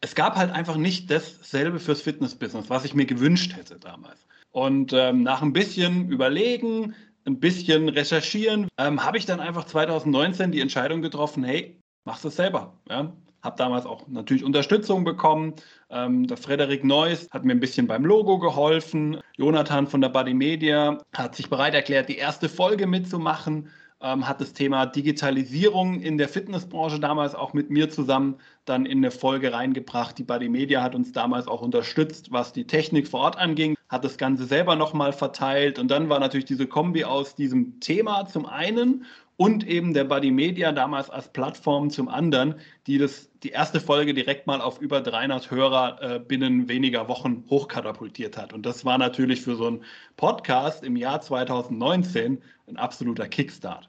es gab halt einfach nicht dasselbe fürs Fitnessbusiness, was ich mir gewünscht hätte damals. Und ähm, nach ein bisschen Überlegen, ein bisschen Recherchieren, ähm, habe ich dann einfach 2019 die Entscheidung getroffen, hey, machst es selber. Ja? Habe damals auch natürlich Unterstützung bekommen. Ähm, der Frederik Neuss hat mir ein bisschen beim Logo geholfen. Jonathan von der Buddy Media hat sich bereit erklärt, die erste Folge mitzumachen ähm, hat das Thema Digitalisierung in der Fitnessbranche damals auch mit mir zusammen dann in eine Folge reingebracht. Die Buddy Media hat uns damals auch unterstützt, was die Technik vor Ort anging, hat das Ganze selber nochmal verteilt und dann war natürlich diese Kombi aus diesem Thema zum einen und eben der Buddy Media damals als Plattform zum anderen, die das, die erste Folge direkt mal auf über 300 Hörer äh, binnen weniger Wochen hochkatapultiert hat. Und das war natürlich für so einen Podcast im Jahr 2019 ein absoluter Kickstart.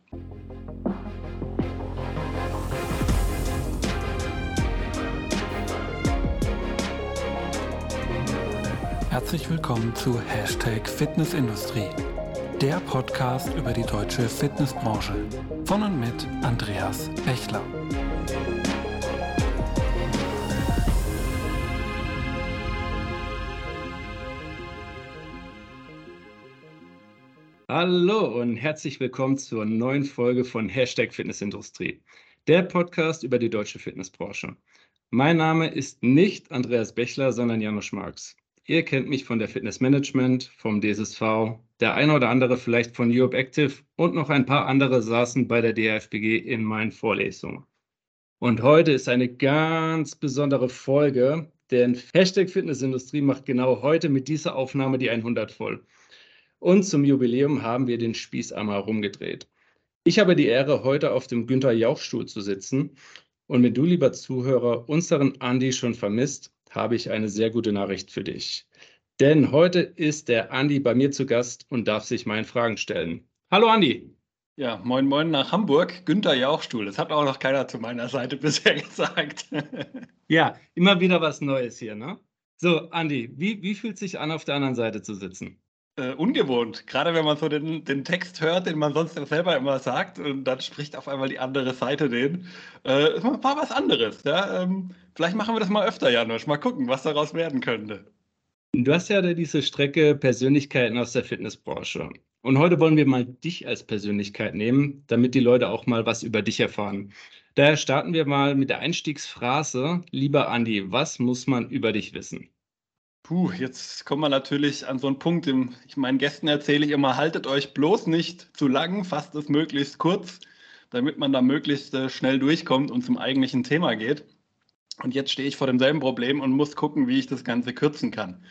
Herzlich willkommen zu Hashtag Fitnessindustrie der Podcast über die deutsche Fitnessbranche. Von und mit Andreas Bechler. Hallo und herzlich willkommen zur neuen Folge von Hashtag Fitnessindustrie, der Podcast über die deutsche Fitnessbranche. Mein Name ist nicht Andreas Bechler, sondern Janusz Marx. Ihr kennt mich von der Fitnessmanagement, vom DSSV, der eine oder andere vielleicht von Europe Active und noch ein paar andere saßen bei der DFBG in meinen Vorlesungen. Und heute ist eine ganz besondere Folge, denn Hashtag Fitnessindustrie macht genau heute mit dieser Aufnahme die 100 voll. Und zum Jubiläum haben wir den Spieß einmal rumgedreht. Ich habe die Ehre, heute auf dem Günther Jauch-Stuhl zu sitzen. Und wenn du, lieber Zuhörer, unseren Andi schon vermisst, habe ich eine sehr gute Nachricht für dich. Denn heute ist der Andi bei mir zu Gast und darf sich meinen Fragen stellen. Hallo Andi. Ja, moin moin nach Hamburg. Günther Jauchstuhl. Das hat auch noch keiner zu meiner Seite bisher gesagt. ja, immer wieder was Neues hier, ne? So, Andi, wie, wie fühlt sich an, auf der anderen Seite zu sitzen? Äh, ungewohnt. Gerade wenn man so den, den Text hört, den man sonst selber immer sagt, und dann spricht auf einmal die andere Seite den. Äh, war was anderes. Ja? Ähm, vielleicht machen wir das mal öfter, Janusz. Mal gucken, was daraus werden könnte. Du hast ja diese Strecke Persönlichkeiten aus der Fitnessbranche. Und heute wollen wir mal dich als Persönlichkeit nehmen, damit die Leute auch mal was über dich erfahren. Daher starten wir mal mit der Einstiegsphrase. Lieber Andi, was muss man über dich wissen? Puh, jetzt kommen wir natürlich an so einen Punkt, den ich meinen Gästen erzähle ich immer, haltet euch bloß nicht zu lang, fasst es möglichst kurz, damit man da möglichst äh, schnell durchkommt und zum eigentlichen Thema geht. Und jetzt stehe ich vor demselben Problem und muss gucken, wie ich das Ganze kürzen kann.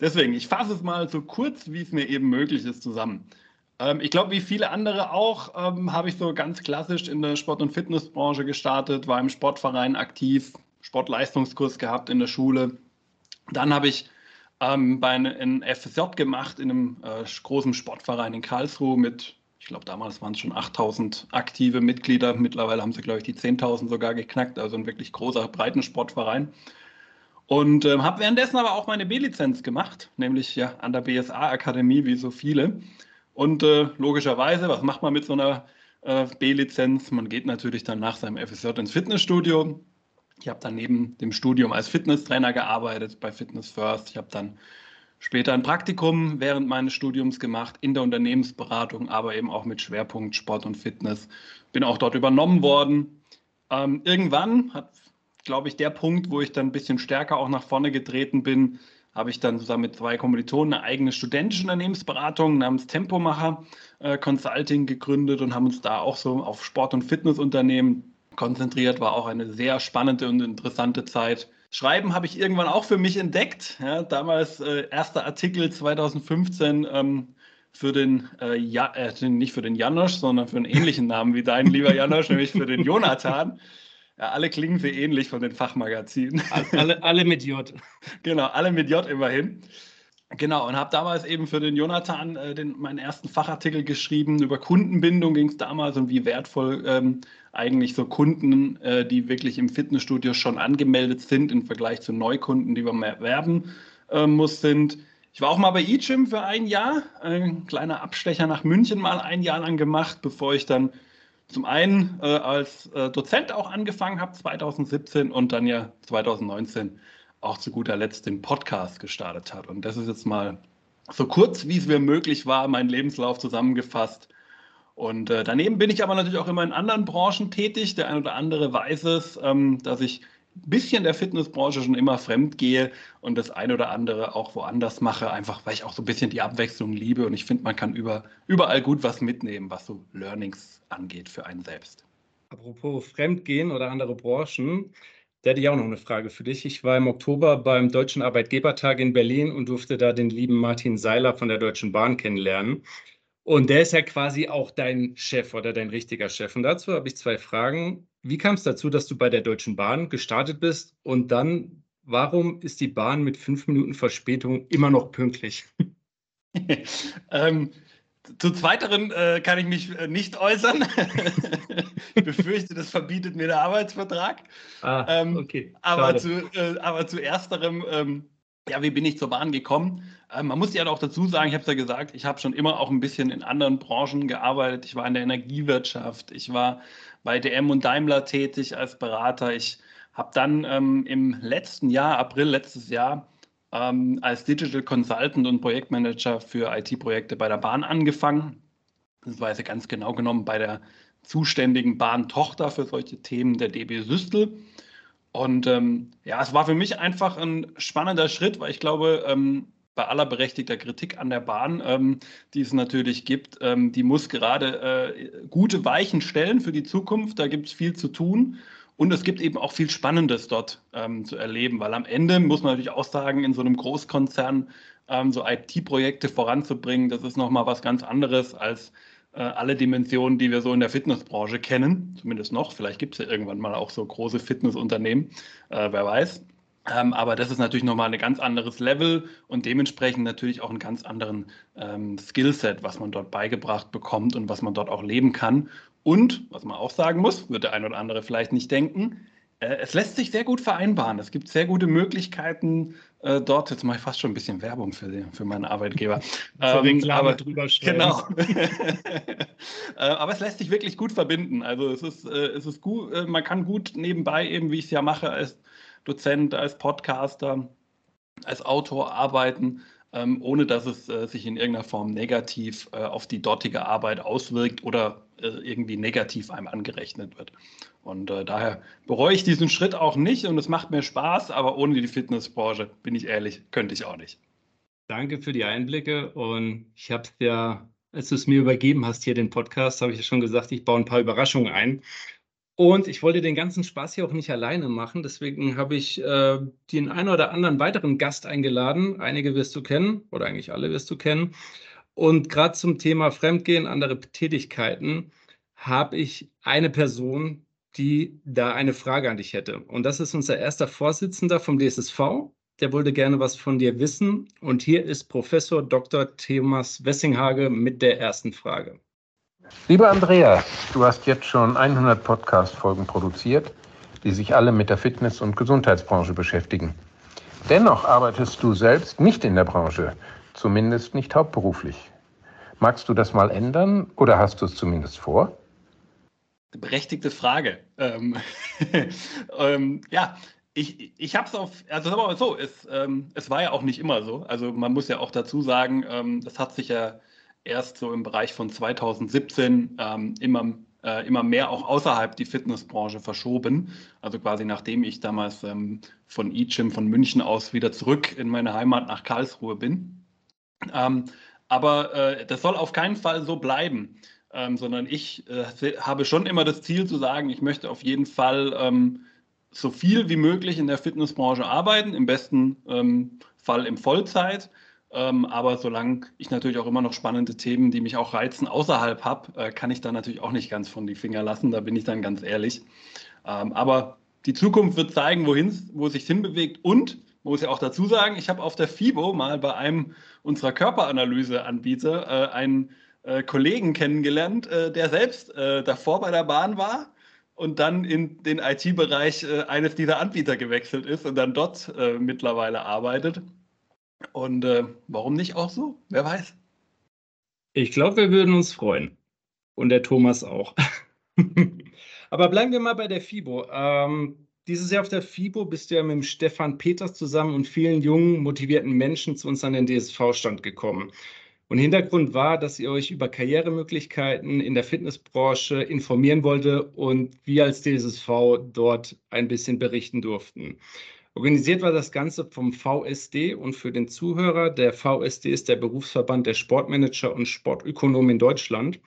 Deswegen, ich fasse es mal so kurz, wie es mir eben möglich ist, zusammen. Ähm, ich glaube, wie viele andere auch, ähm, habe ich so ganz klassisch in der Sport- und Fitnessbranche gestartet, war im Sportverein aktiv, Sportleistungskurs gehabt in der Schule. Dann habe ich ähm, bei einem FSJ gemacht in einem äh, großen Sportverein in Karlsruhe mit ich glaube, damals waren es schon 8000 aktive Mitglieder. Mittlerweile haben sie, glaube ich, die 10.000 sogar geknackt. Also ein wirklich großer Breitensportverein. Und äh, habe währenddessen aber auch meine B-Lizenz gemacht, nämlich ja an der BSA-Akademie, wie so viele. Und äh, logischerweise, was macht man mit so einer äh, B-Lizenz? Man geht natürlich dann nach seinem FSJ ins Fitnessstudio. Ich habe dann neben dem Studium als Fitnesstrainer gearbeitet bei Fitness First. Ich habe dann Später ein Praktikum während meines Studiums gemacht in der Unternehmensberatung, aber eben auch mit Schwerpunkt Sport und Fitness. Bin auch dort übernommen worden. Ähm, irgendwann hat, glaube ich, der Punkt, wo ich dann ein bisschen stärker auch nach vorne getreten bin, habe ich dann zusammen mit zwei Kommilitonen eine eigene studentische Unternehmensberatung namens Tempomacher äh, Consulting gegründet und haben uns da auch so auf Sport- und Fitnessunternehmen konzentriert. War auch eine sehr spannende und interessante Zeit. Schreiben habe ich irgendwann auch für mich entdeckt. Ja, damals äh, erster Artikel 2015 ähm, für den, äh, ja, äh, nicht für den Janosch, sondern für einen ähnlichen Namen wie dein lieber Janosch, nämlich für den Jonathan. Ja, alle klingen sehr ähnlich von den Fachmagazinen. Alle, alle mit J. Genau, alle mit J immerhin. Genau, und habe damals eben für den Jonathan äh, den, meinen ersten Fachartikel geschrieben. Über Kundenbindung ging es damals und wie wertvoll ähm, eigentlich so Kunden, äh, die wirklich im Fitnessstudio schon angemeldet sind, im Vergleich zu Neukunden, die man mehr werben äh, muss, sind. Ich war auch mal bei eGym für ein Jahr, ein kleiner Abstecher nach München mal ein Jahr lang gemacht, bevor ich dann zum einen äh, als äh, Dozent auch angefangen habe, 2017 und dann ja 2019 auch zu guter Letzt den Podcast gestartet hat. Und das ist jetzt mal so kurz, wie es mir möglich war, meinen Lebenslauf zusammengefasst. Und äh, daneben bin ich aber natürlich auch immer in anderen Branchen tätig. Der ein oder andere weiß es, ähm, dass ich ein bisschen der Fitnessbranche schon immer fremd gehe und das ein oder andere auch woanders mache, einfach weil ich auch so ein bisschen die Abwechslung liebe. Und ich finde, man kann über, überall gut was mitnehmen, was so Learnings angeht für einen selbst. Apropos Fremdgehen oder andere Branchen, da hätte ich auch noch eine Frage für dich. Ich war im Oktober beim Deutschen Arbeitgebertag in Berlin und durfte da den lieben Martin Seiler von der Deutschen Bahn kennenlernen. Und der ist ja quasi auch dein Chef oder dein richtiger Chef. Und dazu habe ich zwei Fragen. Wie kam es dazu, dass du bei der Deutschen Bahn gestartet bist? Und dann, warum ist die Bahn mit fünf Minuten Verspätung immer noch pünktlich? ähm, zu zweiteren äh, kann ich mich äh, nicht äußern. ich befürchte, das verbietet mir der Arbeitsvertrag. Ah, ähm, okay. Aber zu, äh, aber zu ersterem, ähm, ja, wie bin ich zur Bahn gekommen? Ähm, man muss ja auch dazu sagen, ich habe es ja gesagt, ich habe schon immer auch ein bisschen in anderen Branchen gearbeitet. Ich war in der Energiewirtschaft, ich war bei DM und Daimler tätig als Berater. Ich habe dann ähm, im letzten Jahr, April letztes Jahr, ähm, als Digital Consultant und Projektmanager für IT-Projekte bei der Bahn angefangen. Das war also ganz genau genommen bei der zuständigen Bahntochter für solche Themen der DB Systel. Und ähm, ja, es war für mich einfach ein spannender Schritt, weil ich glaube, ähm, bei aller berechtigter Kritik an der Bahn, ähm, die es natürlich gibt, ähm, die muss gerade äh, gute Weichen stellen für die Zukunft. Da gibt es viel zu tun. Und es gibt eben auch viel Spannendes dort ähm, zu erleben, weil am Ende muss man natürlich auch sagen, in so einem Großkonzern ähm, so IT-Projekte voranzubringen, das ist nochmal was ganz anderes als alle Dimensionen, die wir so in der Fitnessbranche kennen. Zumindest noch. Vielleicht gibt es ja irgendwann mal auch so große Fitnessunternehmen, äh, wer weiß. Ähm, aber das ist natürlich nochmal ein ganz anderes Level und dementsprechend natürlich auch einen ganz anderen ähm, Skillset, was man dort beigebracht bekommt und was man dort auch leben kann. Und, was man auch sagen muss, wird der ein oder andere vielleicht nicht denken, äh, es lässt sich sehr gut vereinbaren. Es gibt sehr gute Möglichkeiten äh, dort. Jetzt mache ich fast schon ein bisschen Werbung für, die, für meinen Arbeitgeber. ähm, aber, drüber Genau. äh, aber es lässt sich wirklich gut verbinden. Also es ist, äh, es ist gut, äh, man kann gut nebenbei eben, wie ich es ja mache, als Dozent, als Podcaster, als Autor arbeiten, ähm, ohne dass es äh, sich in irgendeiner Form negativ äh, auf die dortige Arbeit auswirkt oder äh, irgendwie negativ einem angerechnet wird. Und äh, daher bereue ich diesen Schritt auch nicht und es macht mir Spaß, aber ohne die Fitnessbranche, bin ich ehrlich, könnte ich auch nicht. Danke für die Einblicke und ich habe ja, als du es mir übergeben hast, hier den Podcast, habe ich ja schon gesagt, ich baue ein paar Überraschungen ein. Und ich wollte den ganzen Spaß hier auch nicht alleine machen. Deswegen habe ich äh, den einen oder anderen weiteren Gast eingeladen. Einige wirst du kennen oder eigentlich alle wirst du kennen. Und gerade zum Thema Fremdgehen, andere Tätigkeiten, habe ich eine Person, die da eine Frage an dich hätte. Und das ist unser erster Vorsitzender vom DSSV. Der wollte gerne was von dir wissen. Und hier ist Professor Dr. Thomas Wessinghage mit der ersten Frage. Lieber Andreas, du hast jetzt schon 100 Podcast-Folgen produziert, die sich alle mit der Fitness- und Gesundheitsbranche beschäftigen. Dennoch arbeitest du selbst nicht in der Branche, zumindest nicht hauptberuflich. Magst du das mal ändern oder hast du es zumindest vor? Berechtigte Frage. Ähm, ähm, ja, ich, ich habe es auf, also sagen wir mal so, es, ähm, es war ja auch nicht immer so. Also man muss ja auch dazu sagen, ähm, das hat sich ja erst so im Bereich von 2017 ähm, immer, äh, immer mehr auch außerhalb die Fitnessbranche verschoben. Also quasi nachdem ich damals ähm, von eGym von München aus wieder zurück in meine Heimat nach Karlsruhe bin. Ähm, aber äh, das soll auf keinen Fall so bleiben, ähm, sondern ich äh, habe schon immer das Ziel zu sagen, ich möchte auf jeden Fall ähm, so viel wie möglich in der Fitnessbranche arbeiten, im besten ähm, Fall in Vollzeit ähm, aber solange ich natürlich auch immer noch spannende Themen, die mich auch reizen, außerhalb habe, äh, kann ich da natürlich auch nicht ganz von die Finger lassen. Da bin ich dann ganz ehrlich. Ähm, aber die Zukunft wird zeigen, wohin, wo es sich hinbewegt. Und, muss ich auch dazu sagen, ich habe auf der FIBO mal bei einem unserer Körperanalyseanbieter äh, einen äh, Kollegen kennengelernt, äh, der selbst äh, davor bei der Bahn war und dann in den IT-Bereich äh, eines dieser Anbieter gewechselt ist und dann dort mittlerweile arbeitet. Und äh, warum nicht auch so? Wer weiß. Ich glaube, wir würden uns freuen. Und der Thomas auch. Aber bleiben wir mal bei der FIBO. Ähm, dieses Jahr auf der FIBO bist du ja mit dem Stefan Peters zusammen und vielen jungen, motivierten Menschen zu uns an den DSV-Stand gekommen. Und Hintergrund war, dass ihr euch über Karrieremöglichkeiten in der Fitnessbranche informieren wollte und wir als DSV dort ein bisschen berichten durften. Organisiert war das Ganze vom VSD und für den Zuhörer, der VSD ist der Berufsverband der Sportmanager und Sportökonomen in Deutschland.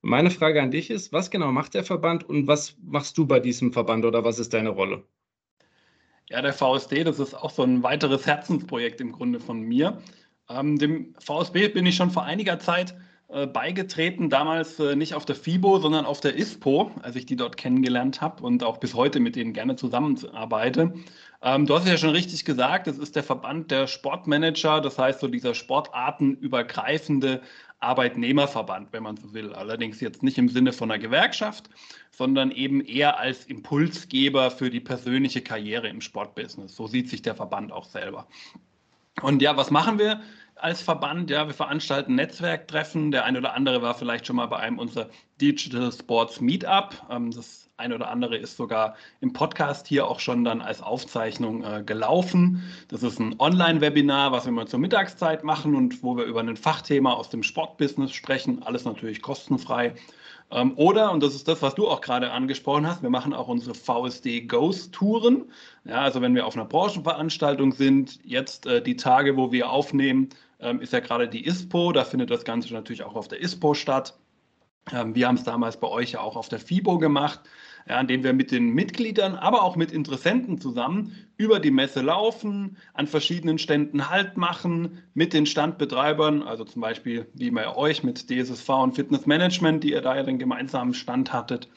Meine Frage an dich ist, was genau macht der Verband und was machst du bei diesem Verband oder was ist deine Rolle? Ja, der VSD, das ist auch so ein weiteres Herzensprojekt im Grunde von mir. Ähm, dem VSB bin ich schon vor einiger Zeit äh, beigetreten, damals äh, nicht auf der FIBO, sondern auf der ISPO, als ich die dort kennengelernt habe und auch bis heute mit denen gerne zusammenarbeite. Ähm, du hast es ja schon richtig gesagt, es ist der Verband der Sportmanager, das heißt so dieser sportartenübergreifende Arbeitnehmerverband, wenn man so will. Allerdings jetzt nicht im Sinne von einer Gewerkschaft, sondern eben eher als Impulsgeber für die persönliche Karriere im Sportbusiness. So sieht sich der Verband auch selber. Und ja, was machen wir als Verband? Ja, wir veranstalten Netzwerktreffen. Der eine oder andere war vielleicht schon mal bei einem unserer Digital Sports Meetup. Ähm, das eine oder andere ist sogar im Podcast hier auch schon dann als Aufzeichnung äh, gelaufen. Das ist ein Online-Webinar, was wir mal zur Mittagszeit machen und wo wir über ein Fachthema aus dem Sportbusiness sprechen. Alles natürlich kostenfrei. Ähm, oder, und das ist das, was du auch gerade angesprochen hast, wir machen auch unsere VSD Ghost Touren. Ja, also wenn wir auf einer Branchenveranstaltung sind, jetzt äh, die Tage, wo wir aufnehmen, ähm, ist ja gerade die ISPO. Da findet das Ganze natürlich auch auf der ISPO statt. Ähm, wir haben es damals bei euch ja auch auf der FIBO gemacht, ja, indem wir mit den Mitgliedern, aber auch mit Interessenten zusammen über die Messe laufen, an verschiedenen Ständen Halt machen, mit den Standbetreibern, also zum Beispiel wie bei euch mit DSSV und Fitnessmanagement, die ihr da ja den gemeinsamen Stand hattet,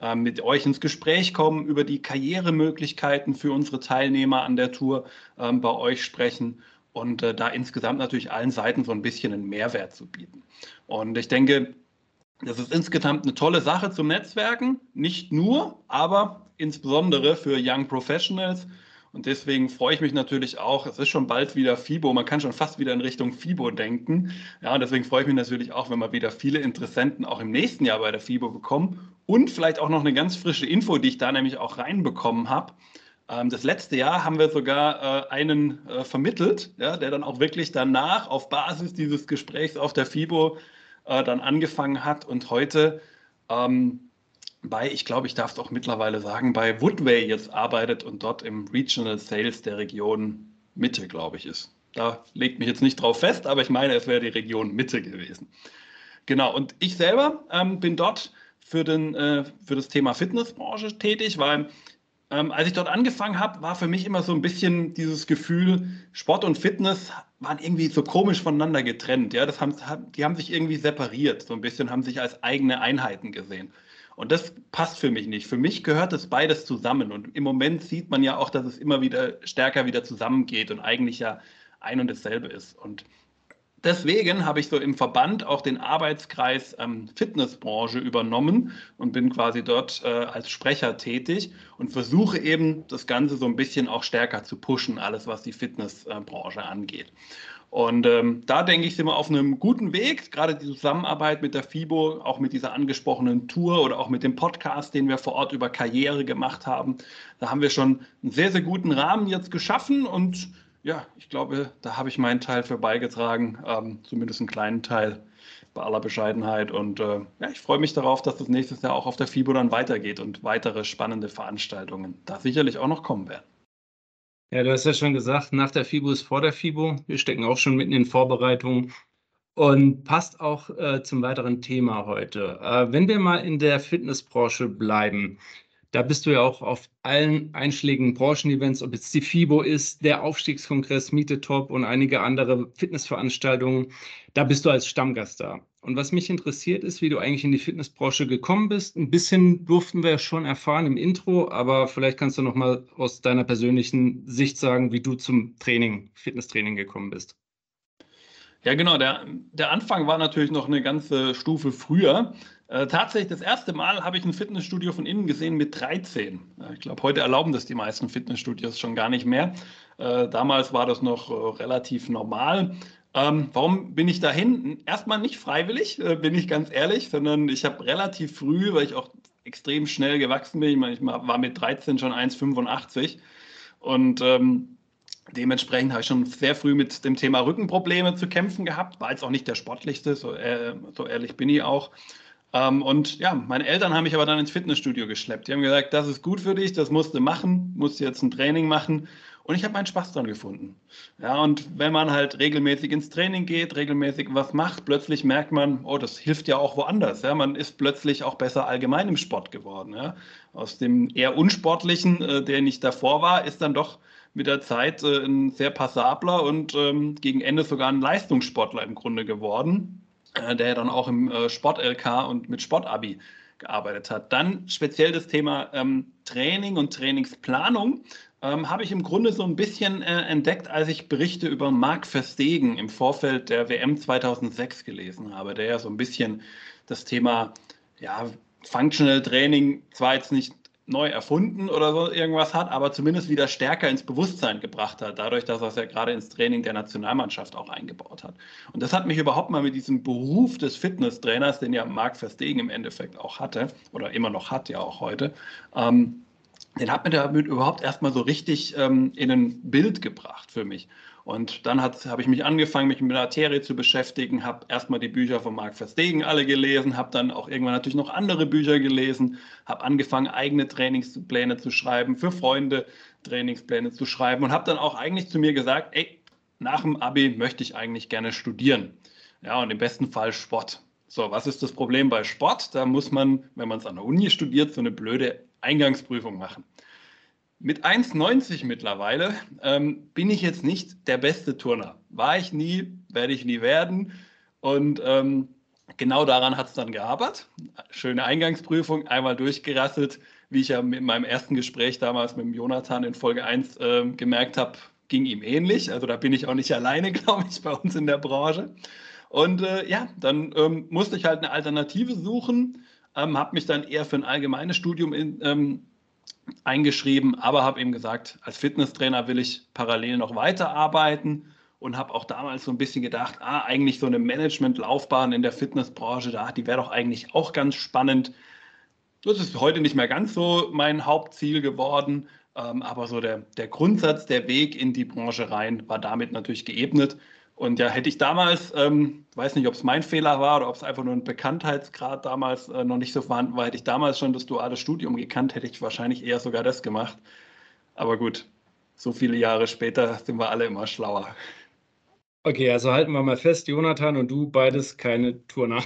äh, mit euch ins Gespräch kommen, über die Karrieremöglichkeiten für unsere Teilnehmer an der Tour äh, bei euch sprechen und äh, da insgesamt natürlich allen Seiten so ein bisschen einen Mehrwert zu bieten. Und ich denke, das ist insgesamt eine tolle Sache zum Netzwerken, nicht nur, aber insbesondere für Young Professionals. Und deswegen freue ich mich natürlich auch, es ist schon bald wieder FIBO, man kann schon fast wieder in Richtung FIBO denken. Ja, und deswegen freue ich mich natürlich auch, wenn wir wieder viele Interessenten auch im nächsten Jahr bei der FIBO bekommen. Und vielleicht auch noch eine ganz frische Info, die ich da nämlich auch reinbekommen habe. Ähm, das letzte Jahr haben wir sogar äh, einen äh, vermittelt, ja, der dann auch wirklich danach auf Basis dieses Gesprächs auf der FIBO äh, dann angefangen hat und heute ähm, bei, ich glaube, ich darf es auch mittlerweile sagen, bei Woodway jetzt arbeitet und dort im Regional Sales der Region Mitte, glaube ich, ist. Da legt mich jetzt nicht drauf fest, aber ich meine, es wäre die Region Mitte gewesen. Genau, und ich selber ähm, bin dort für, den, äh, für das Thema Fitnessbranche tätig, weil ähm, als ich dort angefangen habe, war für mich immer so ein bisschen dieses Gefühl, Sport und Fitness waren irgendwie so komisch voneinander getrennt. Ja, das haben, die haben sich irgendwie separiert, so ein bisschen, haben sich als eigene Einheiten gesehen. Und das passt für mich nicht. Für mich gehört das beides zusammen. Und im Moment sieht man ja auch, dass es immer wieder stärker wieder zusammengeht und eigentlich ja ein und dasselbe ist. Und deswegen habe ich so im Verband auch den Arbeitskreis ähm, Fitnessbranche übernommen und bin quasi dort äh, als Sprecher tätig und versuche eben das Ganze so ein bisschen auch stärker zu pushen, alles was die Fitnessbranche angeht. Und ähm, da denke ich, sind wir auf einem guten Weg. Gerade die Zusammenarbeit mit der FIBO, auch mit dieser angesprochenen Tour oder auch mit dem Podcast, den wir vor Ort über Karriere gemacht haben. Da haben wir schon einen sehr, sehr guten Rahmen jetzt geschaffen und ja, ich glaube, da habe ich meinen Teil für beigetragen, ähm, zumindest einen kleinen Teil bei aller Bescheidenheit. Und äh, ja, ich freue mich darauf, dass das nächstes Jahr auch auf der FIBO dann weitergeht und weitere spannende Veranstaltungen da sicherlich auch noch kommen werden. Ja, du hast ja schon gesagt, nach der FIBO ist vor der FIBO. Wir stecken auch schon mitten in Vorbereitungen und passt auch äh, zum weiteren Thema heute. Äh, wenn wir mal in der Fitnessbranche bleiben, da bist du ja auch auf allen einschlägigen Branchenevents, ob jetzt die FIBO ist, der Aufstiegskongress, Miete Top und einige andere Fitnessveranstaltungen. Da bist du als Stammgast da. Und was mich interessiert ist, wie du eigentlich in die Fitnessbranche gekommen bist. Ein bisschen durften wir schon erfahren im Intro, aber vielleicht kannst du noch mal aus deiner persönlichen Sicht sagen, wie du zum Training, Fitnesstraining gekommen bist. Ja, genau. Der, der Anfang war natürlich noch eine ganze Stufe früher. Äh, tatsächlich, das erste Mal habe ich ein Fitnessstudio von innen gesehen mit 13. Ich glaube, heute erlauben das die meisten Fitnessstudios schon gar nicht mehr. Äh, damals war das noch äh, relativ normal. Ähm, warum bin ich dahin? Erstmal nicht freiwillig, äh, bin ich ganz ehrlich, sondern ich habe relativ früh, weil ich auch extrem schnell gewachsen bin. Ich, meine, ich war mit 13 schon 1,85 und ähm, dementsprechend habe ich schon sehr früh mit dem Thema Rückenprobleme zu kämpfen gehabt. War jetzt auch nicht der sportlichste, so, äh, so ehrlich bin ich auch. Ähm, und ja, meine Eltern haben mich aber dann ins Fitnessstudio geschleppt. Die haben gesagt, das ist gut für dich, das musst du machen, musst jetzt ein Training machen. Und ich habe meinen Spaß dran gefunden. Ja, und wenn man halt regelmäßig ins Training geht, regelmäßig was macht, plötzlich merkt man, oh, das hilft ja auch woanders. Ja, man ist plötzlich auch besser allgemein im Sport geworden. Ja. Aus dem eher unsportlichen, äh, der nicht davor war, ist dann doch mit der Zeit äh, ein sehr passabler und ähm, gegen Ende sogar ein Leistungssportler im Grunde geworden, äh, der dann auch im äh, Sport-LK und mit Sportabi gearbeitet hat. Dann speziell das Thema ähm, Training und Trainingsplanung ähm, habe ich im Grunde so ein bisschen äh, entdeckt, als ich Berichte über Marc Verstegen im Vorfeld der WM 2006 gelesen habe, der ja so ein bisschen das Thema ja, Functional Training zwar jetzt nicht neu erfunden oder so irgendwas hat, aber zumindest wieder stärker ins Bewusstsein gebracht hat, dadurch, dass er es ja gerade ins Training der Nationalmannschaft auch eingebaut hat. Und das hat mich überhaupt mal mit diesem Beruf des Fitnesstrainers, den ja Marc Verstegen im Endeffekt auch hatte oder immer noch hat, ja auch heute, ähm, den hat mir damit überhaupt erstmal so richtig ähm, in ein Bild gebracht für mich. Und dann habe ich mich angefangen, mich mit Materie zu beschäftigen, habe erstmal die Bücher von Marc Verstegen alle gelesen, habe dann auch irgendwann natürlich noch andere Bücher gelesen, habe angefangen, eigene Trainingspläne zu schreiben, für Freunde Trainingspläne zu schreiben und habe dann auch eigentlich zu mir gesagt, ey, nach dem Abi möchte ich eigentlich gerne studieren. Ja, und im besten Fall Sport. So, was ist das Problem bei Sport? Da muss man, wenn man es an der Uni studiert, so eine blöde Eingangsprüfung machen. Mit 1,90 mittlerweile ähm, bin ich jetzt nicht der beste Turner. War ich nie, werde ich nie werden. Und ähm, genau daran hat es dann gehabert. Schöne Eingangsprüfung, einmal durchgerasselt, wie ich ja mit meinem ersten Gespräch damals mit dem Jonathan in Folge 1 äh, gemerkt habe, ging ihm ähnlich. Also da bin ich auch nicht alleine, glaube ich, bei uns in der Branche. Und äh, ja, dann ähm, musste ich halt eine Alternative suchen ähm, habe mich dann eher für ein allgemeines Studium in, ähm, eingeschrieben, aber habe eben gesagt, als Fitnesstrainer will ich parallel noch weiterarbeiten und habe auch damals so ein bisschen gedacht, ah, eigentlich so eine Managementlaufbahn in der Fitnessbranche, da, die wäre doch eigentlich auch ganz spannend. Das ist heute nicht mehr ganz so mein Hauptziel geworden, ähm, aber so der, der Grundsatz, der Weg in die Branche rein war damit natürlich geebnet. Und ja, hätte ich damals, ähm, weiß nicht, ob es mein Fehler war oder ob es einfach nur ein Bekanntheitsgrad damals äh, noch nicht so vorhanden war, hätte ich damals schon das duale Studium gekannt, hätte ich wahrscheinlich eher sogar das gemacht. Aber gut, so viele Jahre später sind wir alle immer schlauer. Okay, also halten wir mal fest, Jonathan und du beides keine Turner.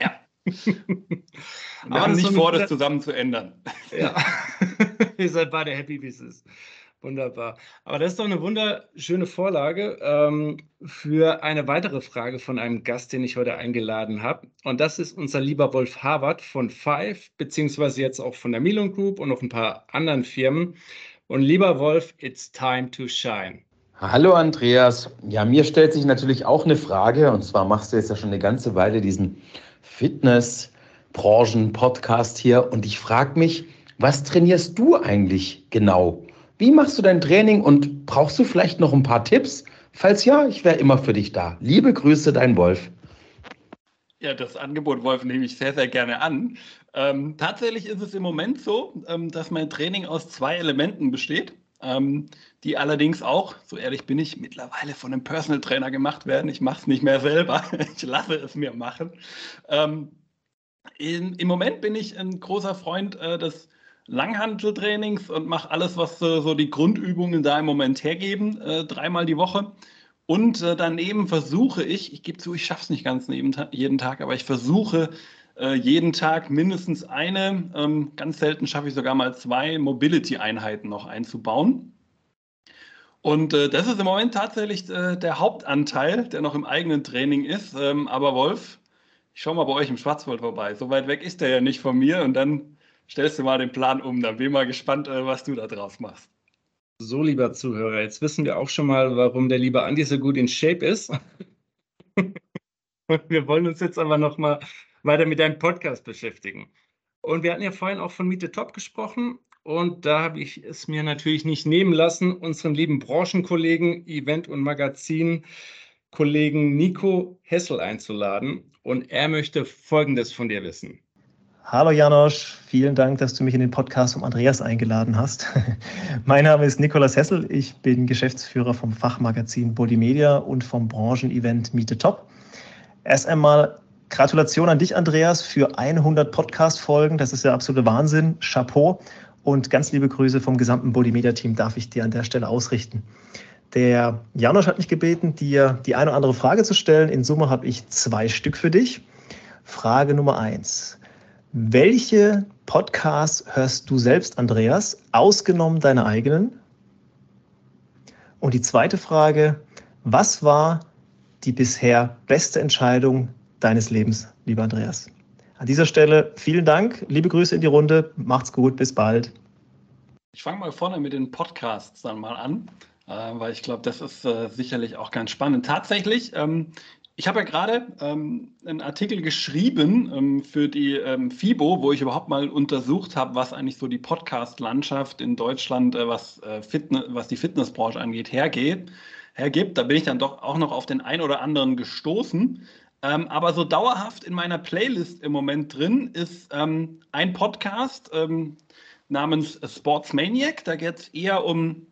Ja. Wir haben nicht vor, das zusammen zu ändern. Ja, ihr seid beide happy, wie es ist. Wunderbar. Aber das ist doch eine wunderschöne Vorlage ähm, für eine weitere Frage von einem Gast, den ich heute eingeladen habe. Und das ist unser lieber Wolf Harvard von Five, beziehungsweise jetzt auch von der Milon Group und noch ein paar anderen Firmen. Und lieber Wolf, it's time to shine. Hallo Andreas. Ja, mir stellt sich natürlich auch eine Frage. Und zwar machst du jetzt ja schon eine ganze Weile diesen Fitness-Branchen-Podcast hier. Und ich frage mich, was trainierst du eigentlich genau? Wie machst du dein Training und brauchst du vielleicht noch ein paar Tipps? Falls ja, ich wäre immer für dich da. Liebe Grüße, dein Wolf. Ja, das Angebot, Wolf, nehme ich sehr, sehr gerne an. Ähm, tatsächlich ist es im Moment so, ähm, dass mein Training aus zwei Elementen besteht, ähm, die allerdings auch, so ehrlich bin ich, mittlerweile von einem Personal Trainer gemacht werden. Ich mache es nicht mehr selber, ich lasse es mir machen. Ähm, in, Im Moment bin ich ein großer Freund äh, des Langhanteltrainings und mache alles, was äh, so die Grundübungen da im Moment hergeben, äh, dreimal die Woche. Und äh, daneben versuche ich, ich gebe zu, ich schaffe es nicht ganz jeden, Tag, aber ich versuche jeden Tag mindestens eine, ähm, ganz selten schaffe ich sogar mal zwei Mobility-Einheiten noch einzubauen. Und das ist im Moment tatsächlich der Hauptanteil, der noch im eigenen Training ist. Ähm, aber Wolf, ich schaue mal bei euch im Schwarzwald vorbei. So weit weg ist der ja nicht von mir. Und dann stellst du mal den Plan um. Dann bin ich mal gespannt, äh, was du da drauf machst. So, lieber Zuhörer, jetzt wissen wir auch schon mal, warum der liebe Andi so gut in Shape ist. wir wollen uns jetzt aber noch mal weiter mit deinem Podcast beschäftigen. Und wir hatten ja vorhin auch von Miete Top gesprochen. Und da habe ich es mir natürlich nicht nehmen lassen, unseren lieben Branchenkollegen, Event- und Magazin-Kollegen Nico Hessel einzuladen. Und er möchte Folgendes von dir wissen. Hallo Janosch, vielen Dank, dass du mich in den Podcast vom Andreas eingeladen hast. mein Name ist Nikolas Hessel, ich bin Geschäftsführer vom Fachmagazin Body Media und vom Branchenevent Miete Top. Erst einmal Gratulation an dich, Andreas, für 100 Podcast-Folgen. Das ist der absolute Wahnsinn. Chapeau. Und ganz liebe Grüße vom gesamten Body Media Team darf ich dir an der Stelle ausrichten. Der Janosch hat mich gebeten, dir die eine oder andere Frage zu stellen. In Summe habe ich zwei Stück für dich. Frage Nummer eins. Welche Podcasts hörst du selbst, Andreas, ausgenommen deine eigenen? Und die zweite Frage, was war die bisher beste Entscheidung deines Lebens, lieber Andreas? An dieser Stelle vielen Dank, liebe Grüße in die Runde, macht's gut, bis bald. Ich fange mal vorne mit den Podcasts dann mal an. Äh, weil ich glaube, das ist äh, sicherlich auch ganz spannend. Tatsächlich, ähm, ich habe ja gerade ähm, einen Artikel geschrieben ähm, für die ähm, FIBO, wo ich überhaupt mal untersucht habe, was eigentlich so die Podcast-Landschaft in Deutschland, äh, was, äh, Fitness, was die Fitnessbranche angeht, hergeht, hergibt. Da bin ich dann doch auch noch auf den ein oder anderen gestoßen. Ähm, aber so dauerhaft in meiner Playlist im Moment drin ist ähm, ein Podcast ähm, namens Sportsmaniac. Da geht es eher um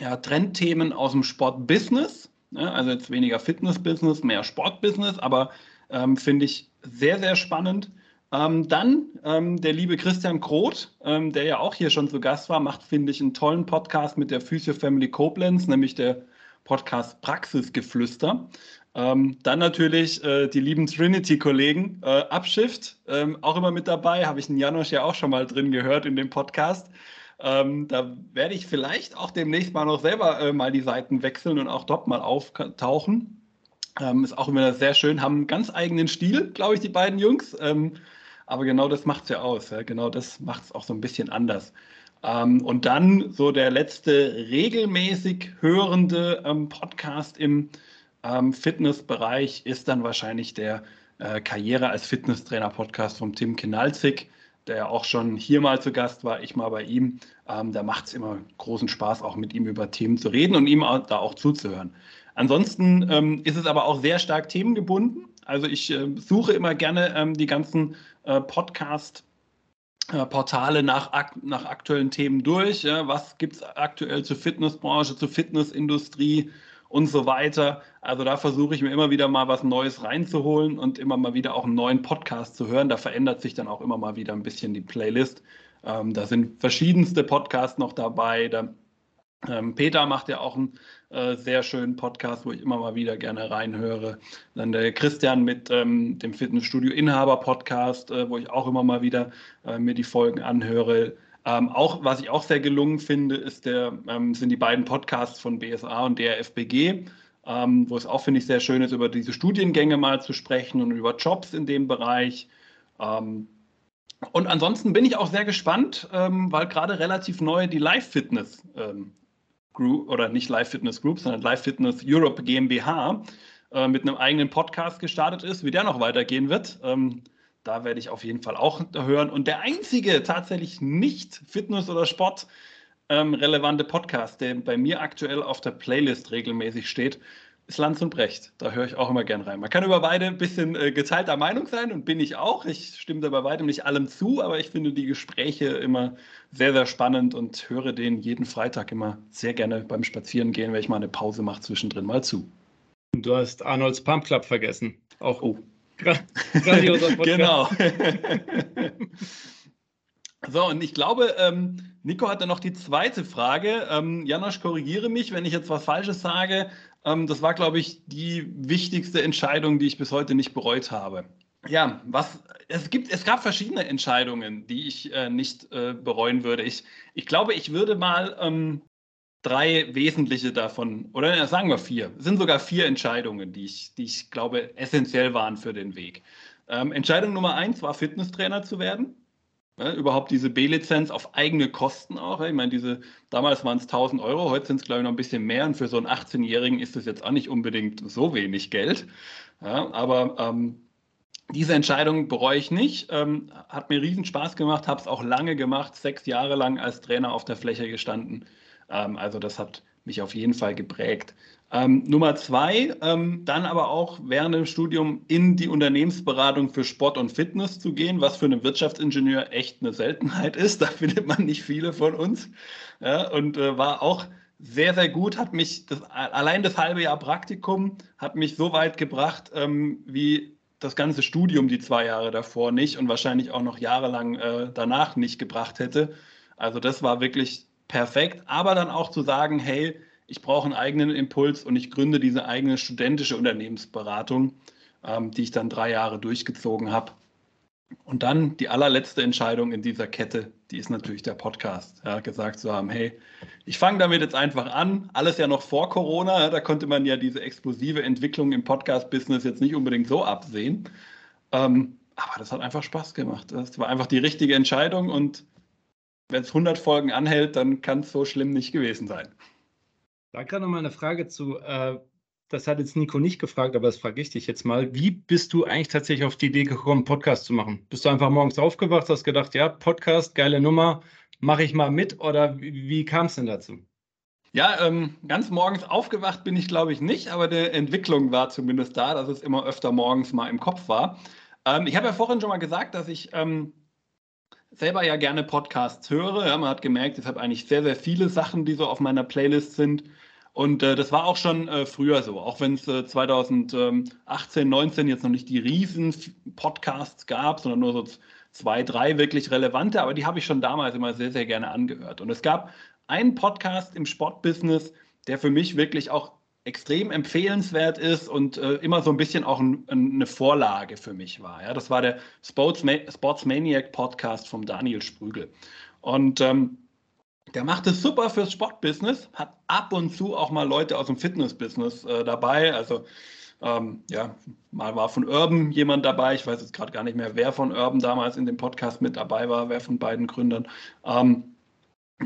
ja, Trendthemen aus dem Sportbusiness. Ne? Also jetzt weniger Fitnessbusiness, mehr Sportbusiness, aber ähm, finde ich sehr, sehr spannend. Ähm, dann ähm, der liebe Christian Kroth, ähm, der ja auch hier schon zu Gast war, macht, finde ich, einen tollen Podcast mit der Physio Family Koblenz, nämlich der Podcast Praxisgeflüster. Ähm, dann natürlich äh, die lieben Trinity-Kollegen, äh, Upshift, ähm, auch immer mit dabei, habe ich einen Janosch ja auch schon mal drin gehört in dem Podcast. Ähm, da werde ich vielleicht auch demnächst mal noch selber äh, mal die Seiten wechseln und auch dort mal auftauchen. Ähm, ist auch immer sehr schön, haben einen ganz eigenen Stil, glaube ich, die beiden Jungs. Ähm, aber genau das macht es ja aus. Ja? Genau das macht es auch so ein bisschen anders. Ähm, und dann so der letzte regelmäßig hörende ähm, Podcast im ähm, Fitnessbereich ist dann wahrscheinlich der äh, Karriere als Fitnesstrainer-Podcast vom Tim Kinalzig der ja auch schon hier mal zu Gast war, ich mal bei ihm. Ähm, da macht es immer großen Spaß, auch mit ihm über Themen zu reden und ihm auch, da auch zuzuhören. Ansonsten ähm, ist es aber auch sehr stark themengebunden. Also ich äh, suche immer gerne ähm, die ganzen äh, Podcast- äh, Portale nach, nach aktuellen Themen durch. Ja? Was gibt es aktuell zur Fitnessbranche, zur Fitnessindustrie? Und so weiter. Also da versuche ich mir immer wieder mal was Neues reinzuholen und immer mal wieder auch einen neuen Podcast zu hören. Da verändert sich dann auch immer mal wieder ein bisschen die Playlist. Ähm, da sind verschiedenste Podcasts noch dabei. Da, ähm, Peter macht ja auch einen äh, sehr schönen Podcast, wo ich immer mal wieder gerne reinhöre. Dann der Christian mit ähm, dem Fitnessstudio Inhaber Podcast, äh, wo ich auch immer mal wieder äh, mir die Folgen anhöre. Ähm, auch, was ich auch sehr gelungen finde, ist der, ähm, sind die beiden Podcasts von BSA und DRFBG, ähm, wo es auch, finde ich, sehr schön ist, über diese Studiengänge mal zu sprechen und über Jobs in dem Bereich. Ähm, und ansonsten bin ich auch sehr gespannt, ähm, weil gerade relativ neu die Live Fitness ähm, Group oder nicht Live Fitness Group, sondern Live Fitness Europe GmbH äh, mit einem eigenen Podcast gestartet ist, wie der noch weitergehen wird. Da werde ich auf jeden Fall auch hören. Und der einzige tatsächlich nicht Fitness- oder Sport ähm, relevante Podcast, der bei mir aktuell auf der Playlist regelmäßig steht, ist Lanz und Brecht. Da höre ich auch immer gern rein. Man kann über beide ein bisschen äh, geteilter Meinung sein und bin ich auch. Ich stimme da bei weitem nicht allem zu, aber ich finde die Gespräche immer sehr, sehr spannend und höre den jeden Freitag immer sehr gerne beim Spazierengehen, wenn ich mal eine Pause mache, zwischendrin mal zu. Du hast Arnolds Pump Club vergessen. Auch. Oh. Grandioser Podcast. genau. so, und ich glaube, ähm, Nico hatte noch die zweite Frage. Ähm, Janosch, korrigiere mich, wenn ich jetzt was Falsches sage. Ähm, das war, glaube ich, die wichtigste Entscheidung, die ich bis heute nicht bereut habe. Ja, was es gibt, es gab verschiedene Entscheidungen, die ich äh, nicht äh, bereuen würde. Ich, ich glaube, ich würde mal ähm, drei wesentliche davon, oder sagen wir vier, es sind sogar vier Entscheidungen, die ich, die ich glaube essentiell waren für den Weg. Ähm, Entscheidung Nummer eins war, Fitnesstrainer zu werden. Ja, überhaupt diese B-Lizenz auf eigene Kosten auch. Ich meine, diese, damals waren es 1000 Euro, heute sind es, glaube ich, noch ein bisschen mehr. Und für so einen 18-Jährigen ist das jetzt auch nicht unbedingt so wenig Geld. Ja, aber ähm, diese Entscheidung bereue ich nicht. Ähm, hat mir riesen Spaß gemacht, habe es auch lange gemacht, sechs Jahre lang als Trainer auf der Fläche gestanden. Ähm, also das hat mich auf jeden Fall geprägt. Ähm, Nummer zwei, ähm, dann aber auch während dem Studium in die Unternehmensberatung für Sport und Fitness zu gehen, was für einen Wirtschaftsingenieur echt eine Seltenheit ist. Da findet man nicht viele von uns. Ja, und äh, war auch sehr, sehr gut, hat mich das, allein das halbe Jahr Praktikum hat mich so weit gebracht, ähm, wie das ganze Studium die zwei Jahre davor nicht und wahrscheinlich auch noch jahrelang äh, danach nicht gebracht hätte. Also das war wirklich perfekt. Aber dann auch zu sagen, hey, ich brauche einen eigenen Impuls und ich gründe diese eigene studentische Unternehmensberatung, ähm, die ich dann drei Jahre durchgezogen habe. Und dann die allerletzte Entscheidung in dieser Kette, die ist natürlich der Podcast. Ja, gesagt zu haben, hey, ich fange damit jetzt einfach an. Alles ja noch vor Corona, da konnte man ja diese explosive Entwicklung im Podcast-Business jetzt nicht unbedingt so absehen. Ähm, aber das hat einfach Spaß gemacht. Das war einfach die richtige Entscheidung und wenn es 100 Folgen anhält, dann kann es so schlimm nicht gewesen sein. Da gerade noch mal eine Frage zu. Äh, das hat jetzt Nico nicht gefragt, aber das frage ich dich jetzt mal. Wie bist du eigentlich tatsächlich auf die Idee gekommen, Podcast zu machen? Bist du einfach morgens aufgewacht, hast gedacht, ja, Podcast, geile Nummer, mache ich mal mit oder wie, wie kam es denn dazu? Ja, ähm, ganz morgens aufgewacht bin ich, glaube ich, nicht, aber die Entwicklung war zumindest da, dass es immer öfter morgens mal im Kopf war. Ähm, ich habe ja vorhin schon mal gesagt, dass ich ähm, selber ja gerne Podcasts höre. Ja, man hat gemerkt, ich habe eigentlich sehr, sehr viele Sachen, die so auf meiner Playlist sind. Und äh, das war auch schon äh, früher so, auch wenn es äh, 2018, 19 jetzt noch nicht die riesen Podcasts gab, sondern nur so zwei, drei wirklich relevante, aber die habe ich schon damals immer sehr, sehr gerne angehört. Und es gab einen Podcast im Sportbusiness, der für mich wirklich auch extrem empfehlenswert ist und äh, immer so ein bisschen auch ein, eine Vorlage für mich war. Ja? Das war der Sportsma Sportsmaniac Podcast vom Daniel Sprügel. Und ähm, der macht es super fürs Sportbusiness, hat ab und zu auch mal Leute aus dem Fitnessbusiness äh, dabei. Also ähm, ja, mal war von Urban jemand dabei. Ich weiß jetzt gerade gar nicht mehr, wer von Urban damals in dem Podcast mit dabei war, wer von beiden Gründern. Ähm,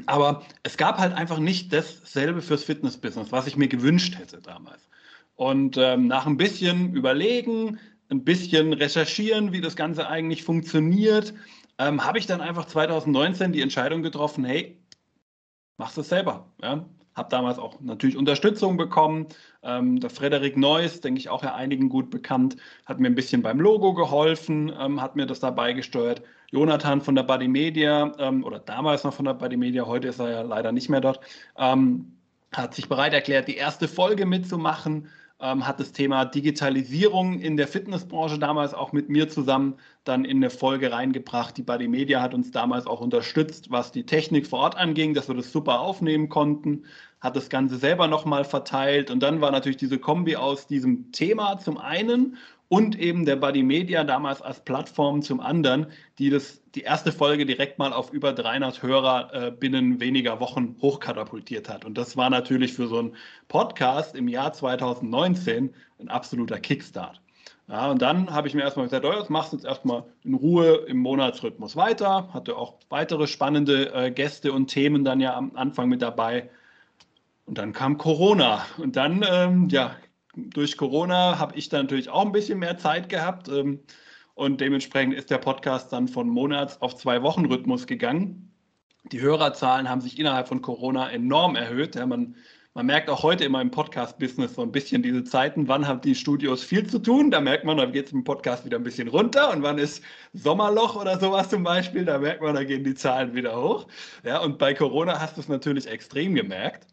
aber es gab halt einfach nicht dasselbe fürs Fitnessbusiness, was ich mir gewünscht hätte damals. Und ähm, nach ein bisschen überlegen, ein bisschen recherchieren, wie das Ganze eigentlich funktioniert, ähm, habe ich dann einfach 2019 die Entscheidung getroffen, hey, machst es selber. Ja? Habe damals auch natürlich Unterstützung bekommen. Ähm, der Frederik Neuss, denke ich auch ja einigen gut bekannt, hat mir ein bisschen beim Logo geholfen, ähm, hat mir das dabei gesteuert. Jonathan von der Buddy Media ähm, oder damals noch von der Buddy Media, heute ist er ja leider nicht mehr dort, ähm, hat sich bereit erklärt, die erste Folge mitzumachen ähm, hat das Thema Digitalisierung in der Fitnessbranche damals auch mit mir zusammen dann in eine Folge reingebracht. Die Buddy Media hat uns damals auch unterstützt, was die Technik vor Ort anging, dass wir das super aufnehmen konnten, hat das Ganze selber nochmal verteilt und dann war natürlich diese Kombi aus diesem Thema zum einen und eben der Buddy Media damals als Plattform zum anderen, die das, die erste Folge direkt mal auf über 300 Hörer äh, binnen weniger Wochen hochkatapultiert hat. Und das war natürlich für so einen Podcast im Jahr 2019 ein absoluter Kickstart. Ja, und dann habe ich mir erstmal gesagt, oh, das machst du jetzt erstmal in Ruhe im Monatsrhythmus weiter. Hatte auch weitere spannende äh, Gäste und Themen dann ja am Anfang mit dabei. Und dann kam Corona. Und dann ähm, ja, durch Corona habe ich dann natürlich auch ein bisschen mehr Zeit gehabt. Ähm, und dementsprechend ist der Podcast dann von Monats auf zwei Wochen Rhythmus gegangen. Die Hörerzahlen haben sich innerhalb von Corona enorm erhöht. Ja, man, man merkt auch heute immer im Podcast-Business so ein bisschen diese Zeiten, wann haben die Studios viel zu tun. Da merkt man, da geht es im Podcast wieder ein bisschen runter. Und wann ist Sommerloch oder sowas zum Beispiel, da merkt man, da gehen die Zahlen wieder hoch. Ja, und bei Corona hast du es natürlich extrem gemerkt.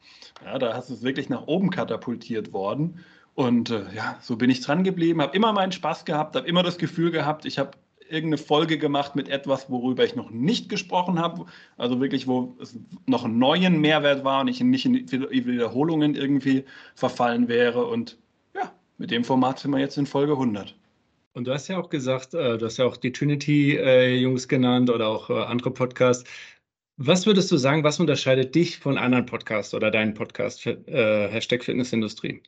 Ja, da hast du es wirklich nach oben katapultiert worden. Und äh, ja, so bin ich dran geblieben, habe immer meinen Spaß gehabt, habe immer das Gefühl gehabt, ich habe irgendeine Folge gemacht mit etwas, worüber ich noch nicht gesprochen habe. Also wirklich, wo es noch einen neuen Mehrwert war und ich nicht in Wiederholungen irgendwie verfallen wäre. Und ja, mit dem Format sind wir jetzt in Folge 100. Und du hast ja auch gesagt, äh, du hast ja auch die Trinity-Jungs genannt oder auch äh, andere Podcasts. Was würdest du sagen, was unterscheidet dich von anderen Podcasts oder deinen Podcast, äh, Hashtag Fitnessindustrie?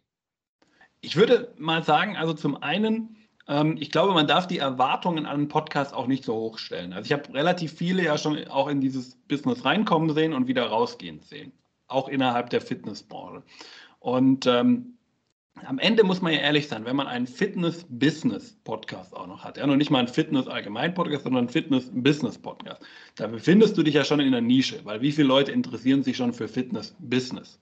Ich würde mal sagen, also zum einen, ähm, ich glaube, man darf die Erwartungen an einen Podcast auch nicht so hoch stellen. Also ich habe relativ viele ja schon auch in dieses Business reinkommen sehen und wieder rausgehen sehen, auch innerhalb der Fitnessbranche. Und ähm, am Ende muss man ja ehrlich sein, wenn man einen Fitness-Business-Podcast auch noch hat, ja, noch nicht mal einen Fitness-Allgemein-Podcast, sondern einen Fitness-Business-Podcast, da befindest du dich ja schon in der Nische, weil wie viele Leute interessieren sich schon für Fitness-Business?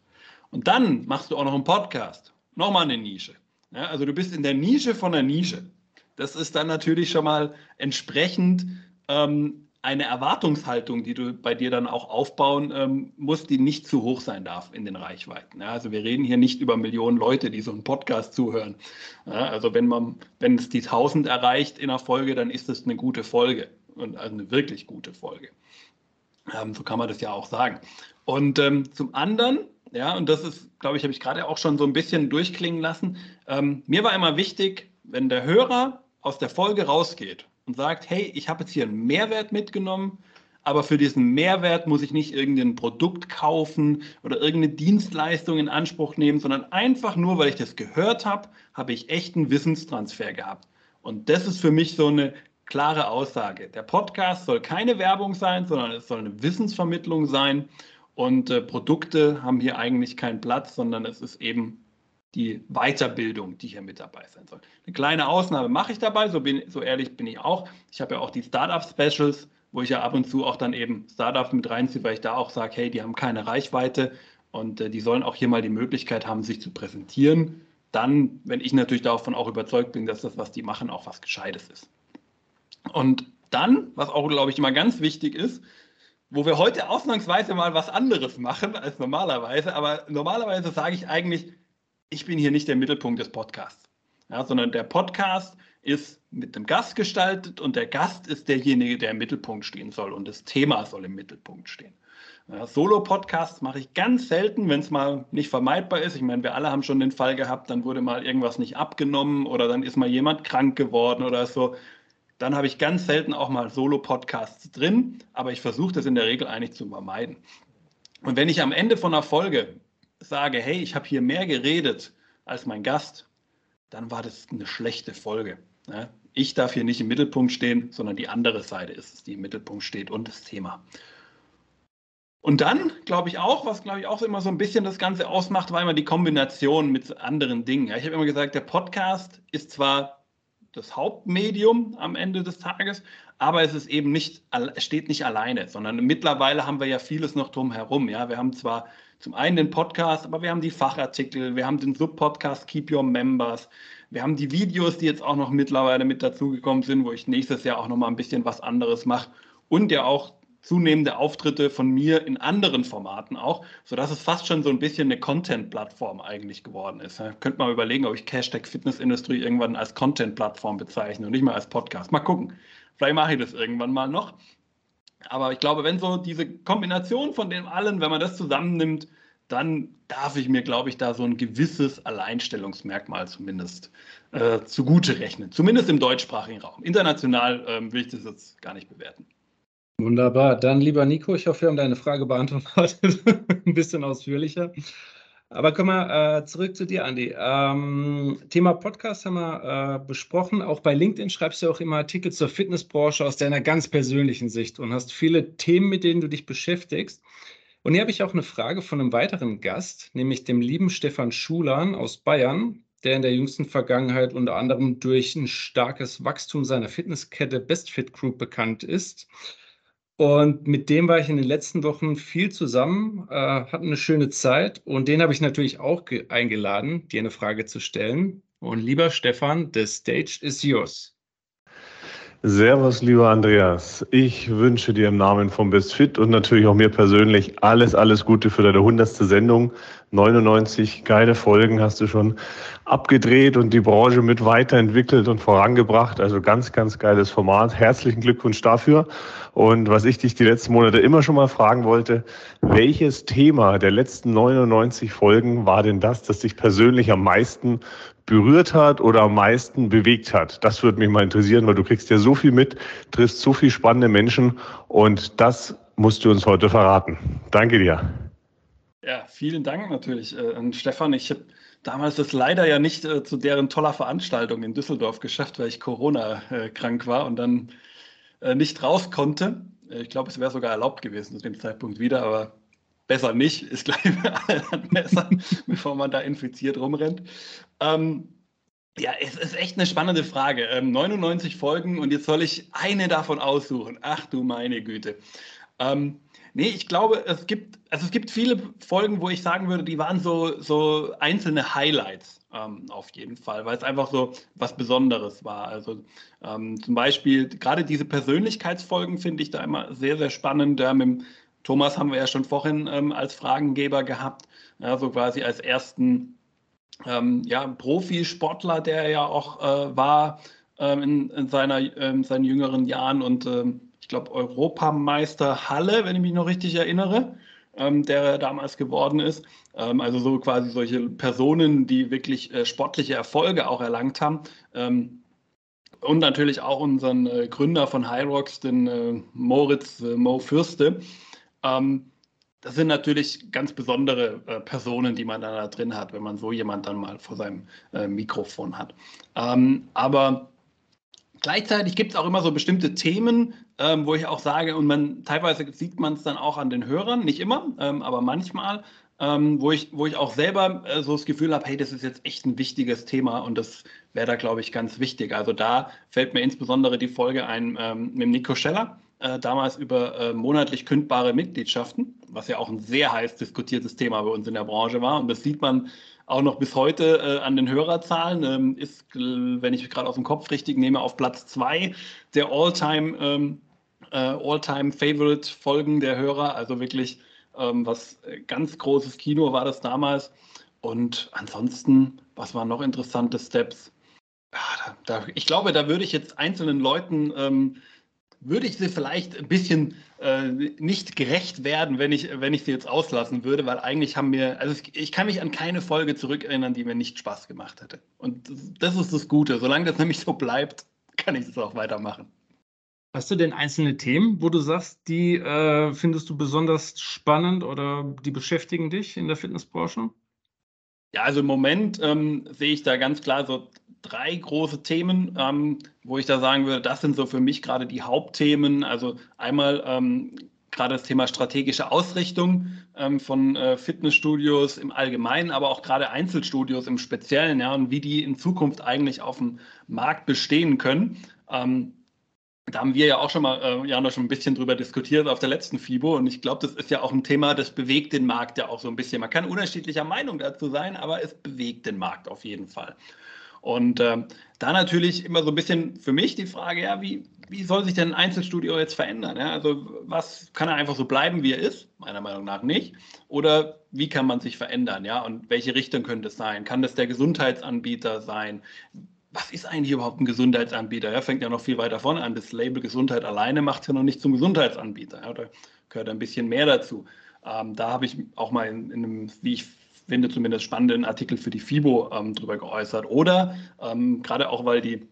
Und dann machst du auch noch einen Podcast. Nochmal eine Nische. Ja, also du bist in der Nische von der Nische. Das ist dann natürlich schon mal entsprechend ähm, eine Erwartungshaltung, die du bei dir dann auch aufbauen ähm, musst, die nicht zu hoch sein darf in den Reichweiten. Ja, also wir reden hier nicht über Millionen Leute, die so einen Podcast zuhören. Ja, also wenn man, wenn es die 1000 erreicht in einer Folge, dann ist es eine gute Folge und also eine wirklich gute Folge. Ähm, so kann man das ja auch sagen. Und ähm, zum anderen, ja, und das ist, glaube ich, habe ich gerade auch schon so ein bisschen durchklingen lassen. Ähm, mir war immer wichtig, wenn der Hörer aus der Folge rausgeht und sagt, hey, ich habe jetzt hier einen Mehrwert mitgenommen, aber für diesen Mehrwert muss ich nicht irgendein Produkt kaufen oder irgendeine Dienstleistung in Anspruch nehmen, sondern einfach nur, weil ich das gehört habe, habe ich echten Wissenstransfer gehabt. Und das ist für mich so eine klare Aussage. Der Podcast soll keine Werbung sein, sondern es soll eine Wissensvermittlung sein. Und äh, Produkte haben hier eigentlich keinen Platz, sondern es ist eben die Weiterbildung, die hier mit dabei sein soll. Eine kleine Ausnahme mache ich dabei, so, bin, so ehrlich bin ich auch. Ich habe ja auch die Startup-Specials, wo ich ja ab und zu auch dann eben Startups mit reinziehe, weil ich da auch sage, hey, die haben keine Reichweite und äh, die sollen auch hier mal die Möglichkeit haben, sich zu präsentieren. Dann, wenn ich natürlich davon auch überzeugt bin, dass das, was die machen, auch was Gescheites ist. Und dann, was auch, glaube ich, immer ganz wichtig ist, wo wir heute ausnahmsweise mal was anderes machen als normalerweise, aber normalerweise sage ich eigentlich, ich bin hier nicht der Mittelpunkt des Podcasts, ja, sondern der Podcast ist mit dem Gast gestaltet und der Gast ist derjenige, der im Mittelpunkt stehen soll und das Thema soll im Mittelpunkt stehen. Ja, Solo-Podcasts mache ich ganz selten, wenn es mal nicht vermeidbar ist. Ich meine, wir alle haben schon den Fall gehabt, dann wurde mal irgendwas nicht abgenommen oder dann ist mal jemand krank geworden oder so. Dann habe ich ganz selten auch mal Solo-Podcasts drin, aber ich versuche das in der Regel eigentlich zu vermeiden. Und wenn ich am Ende von einer Folge sage, hey, ich habe hier mehr geredet als mein Gast, dann war das eine schlechte Folge. Ich darf hier nicht im Mittelpunkt stehen, sondern die andere Seite ist es, die im Mittelpunkt steht und das Thema. Und dann glaube ich auch, was glaube ich auch immer so ein bisschen das Ganze ausmacht, war immer die Kombination mit anderen Dingen. ich habe immer gesagt, der Podcast ist zwar das Hauptmedium am Ende des Tages, aber es ist eben nicht, steht nicht alleine, sondern mittlerweile haben wir ja vieles noch drumherum. Ja, wir haben zwar zum einen den Podcast, aber wir haben die Fachartikel, wir haben den Subpodcast Keep Your Members, wir haben die Videos, die jetzt auch noch mittlerweile mit dazugekommen sind, wo ich nächstes Jahr auch noch mal ein bisschen was anderes mache. Und ja auch zunehmende Auftritte von mir in anderen Formaten auch, sodass es fast schon so ein bisschen eine Content-Plattform eigentlich geworden ist. Ja, könnte man überlegen, ob ich Hashtag Fitnessindustrie irgendwann als Content-Plattform bezeichne und nicht mal als Podcast. Mal gucken. Vielleicht mache ich das irgendwann mal noch. Aber ich glaube, wenn so diese Kombination von dem allen, wenn man das zusammennimmt, dann darf ich mir, glaube ich, da so ein gewisses Alleinstellungsmerkmal zumindest äh, zugute rechnen. Zumindest im deutschsprachigen Raum. International ähm, will ich das jetzt gar nicht bewerten. Wunderbar. Dann, lieber Nico, ich hoffe, wir haben deine Frage beantwortet. ein bisschen ausführlicher. Aber kommen wir äh, zurück zu dir, Andi. Ähm, Thema Podcast haben wir äh, besprochen. Auch bei LinkedIn schreibst du auch immer Artikel zur Fitnessbranche aus deiner ganz persönlichen Sicht und hast viele Themen, mit denen du dich beschäftigst. Und hier habe ich auch eine Frage von einem weiteren Gast, nämlich dem lieben Stefan Schulan aus Bayern, der in der jüngsten Vergangenheit unter anderem durch ein starkes Wachstum seiner Fitnesskette BestFit Group bekannt ist. Und mit dem war ich in den letzten Wochen viel zusammen, äh, hatten eine schöne Zeit und den habe ich natürlich auch eingeladen, dir eine Frage zu stellen. Und lieber Stefan, the stage is yours. Servus, lieber Andreas. Ich wünsche dir im Namen von Best Fit und natürlich auch mir persönlich alles, alles Gute für deine hundertste Sendung. 99 geile Folgen hast du schon abgedreht und die Branche mit weiterentwickelt und vorangebracht. Also ganz, ganz geiles Format. Herzlichen Glückwunsch dafür. Und was ich dich die letzten Monate immer schon mal fragen wollte, welches Thema der letzten 99 Folgen war denn das, das dich persönlich am meisten berührt hat oder am meisten bewegt hat? Das würde mich mal interessieren, weil du kriegst ja so viel mit, triffst so viele spannende Menschen und das musst du uns heute verraten. Danke dir. Ja, vielen Dank natürlich äh, an Stefan. Ich habe damals das leider ja nicht äh, zu deren toller Veranstaltung in Düsseldorf geschafft, weil ich Corona äh, krank war und dann äh, nicht raus konnte. Ich glaube, es wäre sogar erlaubt gewesen zu dem Zeitpunkt wieder, aber besser nicht, ist gleich besser, bevor man da infiziert rumrennt. Ähm, ja, es ist echt eine spannende Frage. Ähm, 99 Folgen und jetzt soll ich eine davon aussuchen. Ach du meine Güte. Ähm, Nee, ich glaube, es gibt, also es gibt viele Folgen, wo ich sagen würde, die waren so, so einzelne Highlights ähm, auf jeden Fall, weil es einfach so was Besonderes war. Also ähm, zum Beispiel gerade diese Persönlichkeitsfolgen finde ich da immer sehr, sehr spannend. Ja, mit Thomas haben wir ja schon vorhin ähm, als Fragengeber gehabt, ja, so quasi als ersten ähm, ja, Profisportler, der ja auch äh, war ähm, in, in, seiner, in seinen jüngeren Jahren und ich glaube, Europameister Halle, wenn ich mich noch richtig erinnere, ähm, der damals geworden ist. Ähm, also so quasi solche Personen, die wirklich äh, sportliche Erfolge auch erlangt haben. Ähm, und natürlich auch unseren äh, Gründer von Hyrox, den äh, Moritz äh, Mo Fürste. Ähm, das sind natürlich ganz besondere äh, Personen, die man dann da drin hat, wenn man so jemand dann mal vor seinem äh, Mikrofon hat. Ähm, aber Gleichzeitig gibt es auch immer so bestimmte Themen, ähm, wo ich auch sage, und man teilweise sieht man es dann auch an den Hörern, nicht immer, ähm, aber manchmal, ähm, wo, ich, wo ich auch selber äh, so das Gefühl habe, hey, das ist jetzt echt ein wichtiges Thema und das wäre da, glaube ich, ganz wichtig. Also da fällt mir insbesondere die Folge ein ähm, mit Nico Scheller, äh, damals über äh, monatlich kündbare Mitgliedschaften, was ja auch ein sehr heiß diskutiertes Thema bei uns in der Branche war. Und das sieht man auch noch bis heute äh, an den Hörerzahlen. Ähm, ist, wenn ich gerade aus dem Kopf richtig nehme, auf Platz zwei der All-Time ähm, äh, All Favorite Folgen der Hörer. Also wirklich ähm, was äh, ganz großes Kino war das damals. Und ansonsten, was waren noch interessante Steps? Ja, da, da, ich glaube, da würde ich jetzt einzelnen Leuten ähm, würde ich sie vielleicht ein bisschen äh, nicht gerecht werden, wenn ich, wenn ich sie jetzt auslassen würde, weil eigentlich haben wir, also ich kann mich an keine Folge zurückerinnern, die mir nicht Spaß gemacht hätte. Und das ist das Gute. Solange das nämlich so bleibt, kann ich es auch weitermachen. Hast du denn einzelne Themen, wo du sagst, die äh, findest du besonders spannend oder die beschäftigen dich in der Fitnessbranche? Ja, also im Moment ähm, sehe ich da ganz klar so drei große Themen, ähm, wo ich da sagen würde, das sind so für mich gerade die Hauptthemen. Also einmal ähm, gerade das Thema strategische Ausrichtung ähm, von äh, Fitnessstudios im Allgemeinen, aber auch gerade Einzelstudios im Speziellen, ja, und wie die in Zukunft eigentlich auf dem Markt bestehen können. Ähm, da haben wir ja auch schon mal, äh, Jana, schon ein bisschen drüber diskutiert auf der letzten FIBO. Und ich glaube, das ist ja auch ein Thema, das bewegt den Markt ja auch so ein bisschen. Man kann unterschiedlicher Meinung dazu sein, aber es bewegt den Markt auf jeden Fall. Und äh, da natürlich immer so ein bisschen für mich die Frage, ja, wie, wie soll sich denn ein Einzelstudio jetzt verändern? Ja? Also was kann er einfach so bleiben, wie er ist? Meiner Meinung nach nicht. Oder wie kann man sich verändern? Ja? Und welche Richtung könnte es sein? Kann das der Gesundheitsanbieter sein? Was ist eigentlich überhaupt ein Gesundheitsanbieter? Ja, fängt ja noch viel weiter vorne an. Das Label Gesundheit alleine macht es ja noch nicht zum Gesundheitsanbieter. Ja? Da gehört ein bisschen mehr dazu. Ähm, da habe ich auch mal in, in einem, wie ich finde, zumindest spannenden Artikel für die FIBO ähm, drüber geäußert. Oder ähm, gerade auch, weil die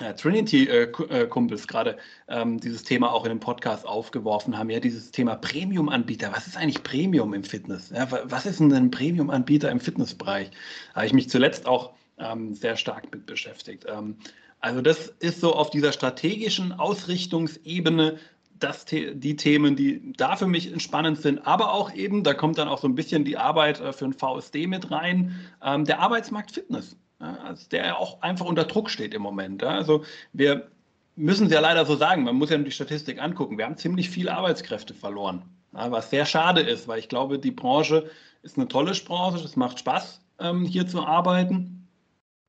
äh, Trinity-Kumpels äh, gerade ähm, dieses Thema auch in dem Podcast aufgeworfen haben, ja, dieses Thema Premium-Anbieter. Was ist eigentlich Premium im Fitness? Ja, was ist denn ein Premium-Anbieter im Fitnessbereich? Habe ich mich zuletzt auch ähm, sehr stark mit beschäftigt. Ähm, also das ist so auf dieser strategischen Ausrichtungsebene das, die Themen, die da für mich spannend sind, aber auch eben, da kommt dann auch so ein bisschen die Arbeit äh, für ein VSD mit rein, ähm, der Arbeitsmarkt Fitness, also der auch einfach unter Druck steht im Moment. Also wir müssen es ja leider so sagen, man muss ja die Statistik angucken, wir haben ziemlich viele Arbeitskräfte verloren, was sehr schade ist, weil ich glaube, die Branche ist eine tolle Branche, es macht Spaß, ähm, hier zu arbeiten.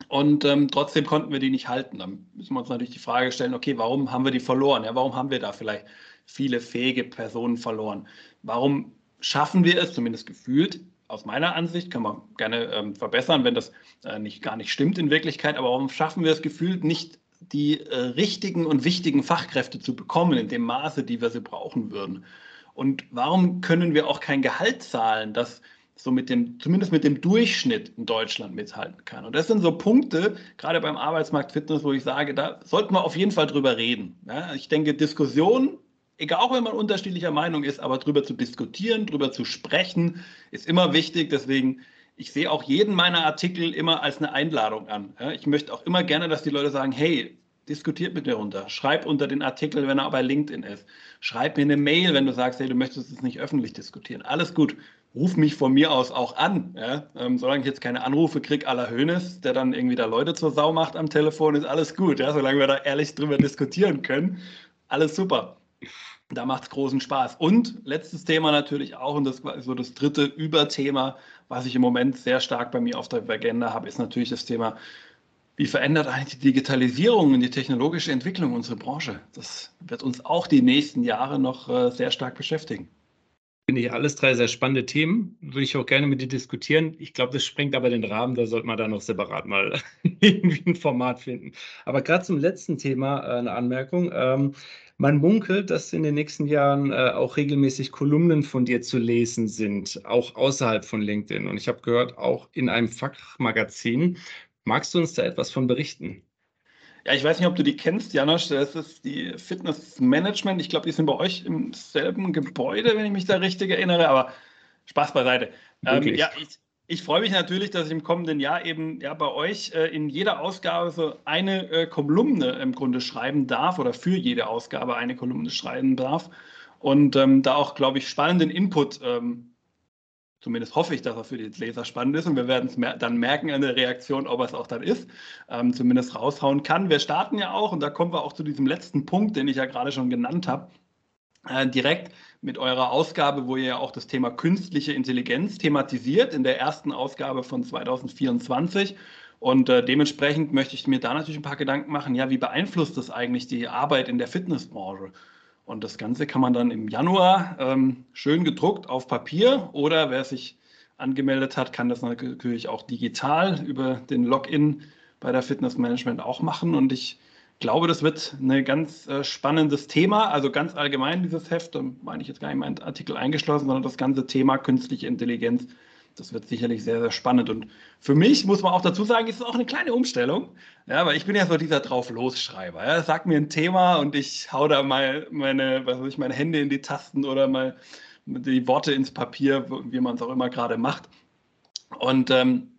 Und ähm, trotzdem konnten wir die nicht halten. Dann müssen wir uns natürlich die Frage stellen, okay, warum haben wir die verloren? Ja, warum haben wir da vielleicht viele fähige Personen verloren? Warum schaffen wir es, zumindest gefühlt, aus meiner Ansicht, kann man gerne ähm, verbessern, wenn das äh, nicht, gar nicht stimmt in Wirklichkeit, aber warum schaffen wir es gefühlt nicht, die äh, richtigen und wichtigen Fachkräfte zu bekommen in dem Maße, die wir sie brauchen würden? Und warum können wir auch kein Gehalt zahlen, das so mit dem, zumindest mit dem Durchschnitt in Deutschland mithalten kann. Und das sind so Punkte, gerade beim Arbeitsmarkt Fitness, wo ich sage, da sollten wir auf jeden Fall drüber reden. Ja, ich denke, Diskussion, egal auch wenn man unterschiedlicher Meinung ist, aber drüber zu diskutieren, drüber zu sprechen, ist immer wichtig. Deswegen, ich sehe auch jeden meiner Artikel immer als eine Einladung an. Ja, ich möchte auch immer gerne, dass die Leute sagen, hey, diskutiert mit mir runter. Schreib unter den Artikel, wenn er bei LinkedIn ist. Schreib mir eine Mail, wenn du sagst, hey, du möchtest es nicht öffentlich diskutieren. Alles gut ruf mich von mir aus auch an. Ja? Ähm, solange ich jetzt keine Anrufe kriege aller Hönes, der dann irgendwie da Leute zur Sau macht am Telefon, ist alles gut. Ja? Solange wir da ehrlich drüber diskutieren können, alles super. Da macht es großen Spaß. Und letztes Thema natürlich auch, und das war so das dritte Überthema, was ich im Moment sehr stark bei mir auf der Agenda habe, ist natürlich das Thema, wie verändert eigentlich die Digitalisierung und die technologische Entwicklung unsere Branche? Das wird uns auch die nächsten Jahre noch äh, sehr stark beschäftigen. Finde ich alles drei sehr spannende Themen. Würde ich auch gerne mit dir diskutieren. Ich glaube, das sprengt aber den Rahmen. Da sollte man dann noch separat mal irgendwie ein Format finden. Aber gerade zum letzten Thema äh, eine Anmerkung. Ähm, man munkelt, dass in den nächsten Jahren äh, auch regelmäßig Kolumnen von dir zu lesen sind, auch außerhalb von LinkedIn. Und ich habe gehört, auch in einem Fachmagazin. Magst du uns da etwas von berichten? Ja, ich weiß nicht, ob du die kennst, Janosch. Das ist die Fitness Management. Ich glaube, die sind bei euch im selben Gebäude, wenn ich mich da richtig erinnere. Aber Spaß beiseite. Ähm, ja, ich, ich freue mich natürlich, dass ich im kommenden Jahr eben ja, bei euch äh, in jeder Ausgabe so eine äh, Kolumne im Grunde schreiben darf oder für jede Ausgabe eine Kolumne schreiben darf. Und ähm, da auch, glaube ich, spannenden Input ähm, Zumindest hoffe ich, dass er für die Leser spannend ist und wir werden es mer dann merken an der Reaktion, ob er es auch dann ist, ähm, zumindest raushauen kann. Wir starten ja auch, und da kommen wir auch zu diesem letzten Punkt, den ich ja gerade schon genannt habe, äh, direkt mit eurer Ausgabe, wo ihr ja auch das Thema künstliche Intelligenz thematisiert, in der ersten Ausgabe von 2024. Und äh, dementsprechend möchte ich mir da natürlich ein paar Gedanken machen, ja, wie beeinflusst das eigentlich die Arbeit in der Fitnessbranche? Und das Ganze kann man dann im Januar ähm, schön gedruckt auf Papier oder wer sich angemeldet hat, kann das natürlich auch digital über den Login bei der Fitness Management auch machen. Und ich glaube, das wird ein ganz äh, spannendes Thema. Also ganz allgemein dieses Heft, da meine ich jetzt gar nicht meinen Artikel eingeschlossen, sondern das ganze Thema künstliche Intelligenz das wird sicherlich sehr, sehr spannend. Und für mich muss man auch dazu sagen, ist es auch eine kleine Umstellung. Ja, weil ich bin ja so dieser Drauf-Los-Schreiber. Ja. Sag mir ein Thema und ich hau da mal meine, was weiß ich, meine Hände in die Tasten oder mal die Worte ins Papier, wie man es auch immer gerade macht. Und ähm,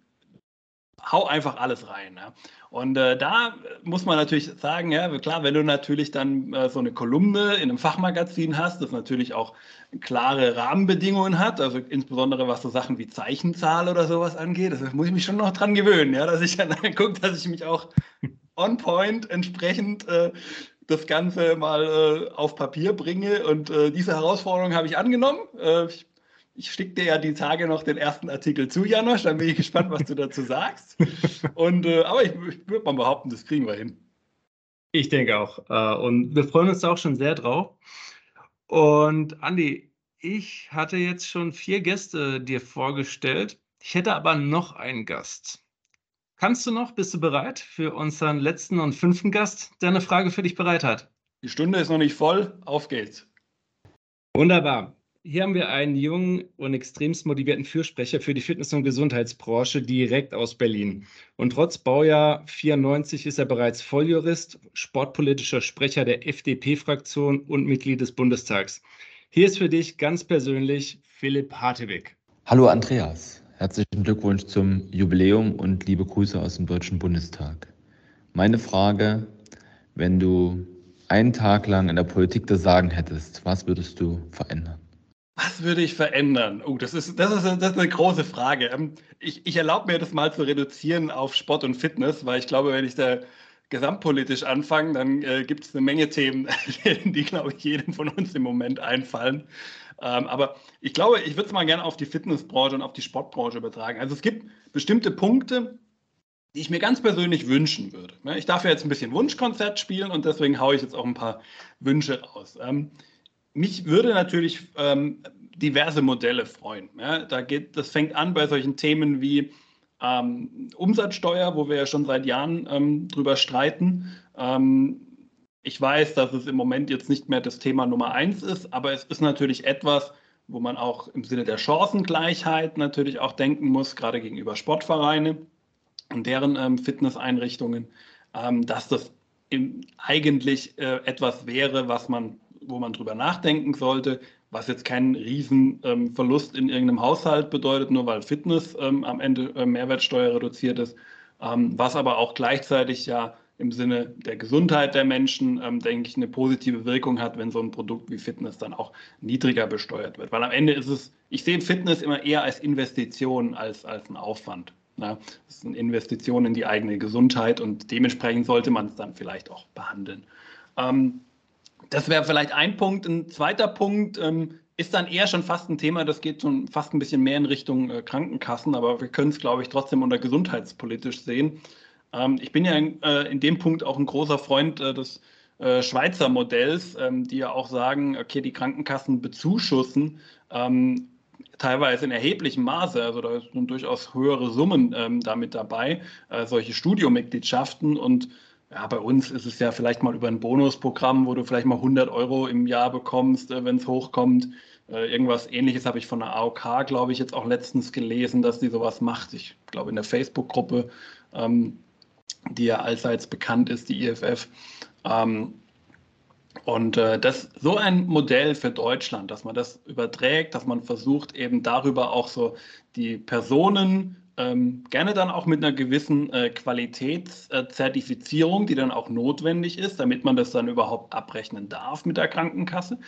hau einfach alles rein. Ja. Und äh, da muss man natürlich sagen, ja, klar, wenn du natürlich dann äh, so eine Kolumne in einem Fachmagazin hast, das natürlich auch klare Rahmenbedingungen hat, also insbesondere was so Sachen wie Zeichenzahl oder sowas angeht, das muss ich mich schon noch dran gewöhnen, ja, dass ich dann gucke, dass ich mich auch on point entsprechend äh, das Ganze mal äh, auf Papier bringe. Und äh, diese Herausforderung habe ich angenommen. Äh, ich ich schicke dir ja die Tage noch den ersten Artikel zu, Janosch. Dann bin ich gespannt, was du dazu sagst. Und, äh, aber ich, ich würde mal behaupten, das kriegen wir hin. Ich denke auch. Äh, und wir freuen uns da auch schon sehr drauf. Und Andi, ich hatte jetzt schon vier Gäste dir vorgestellt. Ich hätte aber noch einen Gast. Kannst du noch, bist du bereit für unseren letzten und fünften Gast, der eine Frage für dich bereit hat? Die Stunde ist noch nicht voll. Auf geht's. Wunderbar. Hier haben wir einen jungen und extremst motivierten Fürsprecher für die Fitness- und Gesundheitsbranche direkt aus Berlin. Und trotz Baujahr 94 ist er bereits Volljurist, sportpolitischer Sprecher der FDP-Fraktion und Mitglied des Bundestags. Hier ist für dich ganz persönlich Philipp Hartewig. Hallo Andreas, herzlichen Glückwunsch zum Jubiläum und liebe Grüße aus dem Deutschen Bundestag. Meine Frage, wenn du einen Tag lang in der Politik das Sagen hättest, was würdest du verändern? Was würde ich verändern? Oh, das ist, das ist, das ist eine große Frage. Ähm, ich, ich erlaube mir das mal zu reduzieren auf Sport und Fitness, weil ich glaube, wenn ich da gesamtpolitisch anfange, dann äh, gibt es eine Menge Themen, die, glaube ich, jedem von uns im Moment einfallen. Ähm, aber ich glaube, ich würde es mal gerne auf die Fitnessbranche und auf die Sportbranche übertragen. Also es gibt bestimmte Punkte, die ich mir ganz persönlich wünschen würde. Ne? Ich darf ja jetzt ein bisschen Wunschkonzert spielen und deswegen haue ich jetzt auch ein paar Wünsche raus. Ähm, mich würde natürlich ähm, diverse Modelle freuen. Ja, da geht, das fängt an bei solchen Themen wie ähm, Umsatzsteuer, wo wir ja schon seit Jahren ähm, drüber streiten. Ähm, ich weiß, dass es im Moment jetzt nicht mehr das Thema Nummer eins ist, aber es ist natürlich etwas, wo man auch im Sinne der Chancengleichheit natürlich auch denken muss, gerade gegenüber Sportvereine und deren ähm, Fitnesseinrichtungen, ähm, dass das eigentlich äh, etwas wäre, was man wo man drüber nachdenken sollte, was jetzt keinen Riesenverlust ähm, in irgendeinem Haushalt bedeutet, nur weil Fitness ähm, am Ende äh, Mehrwertsteuer reduziert ist, ähm, was aber auch gleichzeitig ja im Sinne der Gesundheit der Menschen, ähm, denke ich, eine positive Wirkung hat, wenn so ein Produkt wie Fitness dann auch niedriger besteuert wird. Weil am Ende ist es, ich sehe Fitness immer eher als Investition als als ein Aufwand. Ja, das ist eine Investition in die eigene Gesundheit und dementsprechend sollte man es dann vielleicht auch behandeln. Ähm, das wäre vielleicht ein Punkt. Ein zweiter Punkt ähm, ist dann eher schon fast ein Thema, das geht schon fast ein bisschen mehr in Richtung äh, Krankenkassen, aber wir können es, glaube ich, trotzdem unter gesundheitspolitisch sehen. Ähm, ich bin ja in, äh, in, dem Punkt auch ein großer Freund äh, des äh, Schweizer Modells, ähm, die ja auch sagen, okay, die Krankenkassen bezuschussen ähm, teilweise in erheblichem Maße, also da sind durchaus höhere Summen ähm, damit dabei, äh, solche Studiomitgliedschaften und ja, bei uns ist es ja vielleicht mal über ein Bonusprogramm, wo du vielleicht mal 100 Euro im Jahr bekommst, äh, wenn es hochkommt. Äh, irgendwas ähnliches habe ich von der AOK, glaube ich, jetzt auch letztens gelesen, dass die sowas macht. Ich glaube in der Facebook-Gruppe, ähm, die ja allseits bekannt ist, die IFF. Ähm, und äh, das so ein Modell für Deutschland, dass man das überträgt, dass man versucht eben darüber auch so die Personen ähm, gerne dann auch mit einer gewissen äh, Qualitätszertifizierung, die dann auch notwendig ist, damit man das dann überhaupt abrechnen darf mit der Krankenkasse.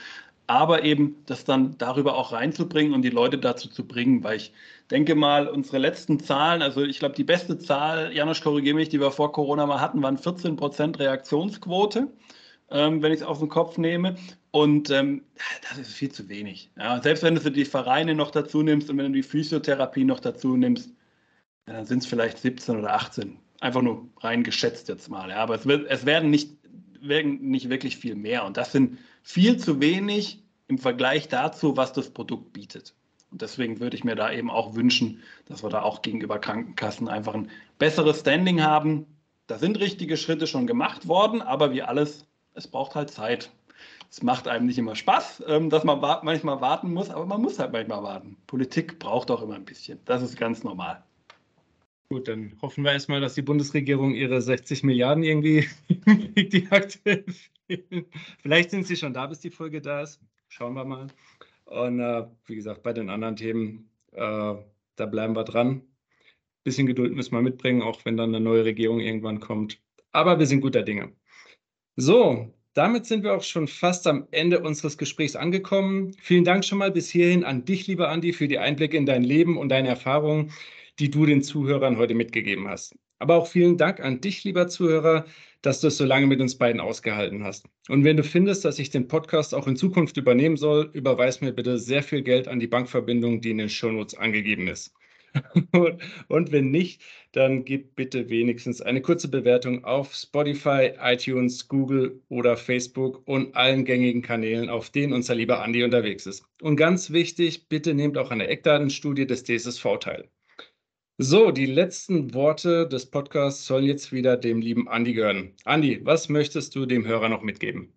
Aber eben das dann darüber auch reinzubringen und die Leute dazu zu bringen, weil ich denke mal, unsere letzten Zahlen, also ich glaube, die beste Zahl, Janusz, korrigiere mich, die wir vor Corona mal hatten, waren 14 Prozent Reaktionsquote, ähm, wenn ich es auf den Kopf nehme. Und ähm, das ist viel zu wenig. Ja, selbst wenn du die Vereine noch dazu nimmst und wenn du die Physiotherapie noch dazu nimmst, dann sind es vielleicht 17 oder 18. Einfach nur rein geschätzt jetzt mal. Ja. Aber es, wird, es werden, nicht, werden nicht wirklich viel mehr. Und das sind viel zu wenig im Vergleich dazu, was das Produkt bietet. Und deswegen würde ich mir da eben auch wünschen, dass wir da auch gegenüber Krankenkassen einfach ein besseres Standing haben. Da sind richtige Schritte schon gemacht worden, aber wie alles, es braucht halt Zeit. Es macht einem nicht immer Spaß, ähm, dass man manchmal warten muss, aber man muss halt manchmal warten. Politik braucht auch immer ein bisschen. Das ist ganz normal. Gut, dann hoffen wir erstmal, dass die Bundesregierung ihre 60 Milliarden irgendwie die fehlen. Vielleicht sind sie schon da, bis die Folge da ist. Schauen wir mal. Und äh, wie gesagt, bei den anderen Themen, äh, da bleiben wir dran. Bisschen Geduld müssen wir mitbringen, auch wenn dann eine neue Regierung irgendwann kommt. Aber wir sind guter Dinge. So, damit sind wir auch schon fast am Ende unseres Gesprächs angekommen. Vielen Dank schon mal bis hierhin an dich, lieber Andi, für die Einblicke in dein Leben und deine Erfahrungen die du den Zuhörern heute mitgegeben hast. Aber auch vielen Dank an dich, lieber Zuhörer, dass du es so lange mit uns beiden ausgehalten hast. Und wenn du findest, dass ich den Podcast auch in Zukunft übernehmen soll, überweis mir bitte sehr viel Geld an die Bankverbindung, die in den Shownotes angegeben ist. Und wenn nicht, dann gib bitte wenigstens eine kurze Bewertung auf Spotify, iTunes, Google oder Facebook und allen gängigen Kanälen, auf denen unser lieber Andi unterwegs ist. Und ganz wichtig, bitte nehmt auch an der Eckdatenstudie des DSSV teil. So, die letzten Worte des Podcasts sollen jetzt wieder dem lieben Andi gehören. Andi, was möchtest du dem Hörer noch mitgeben?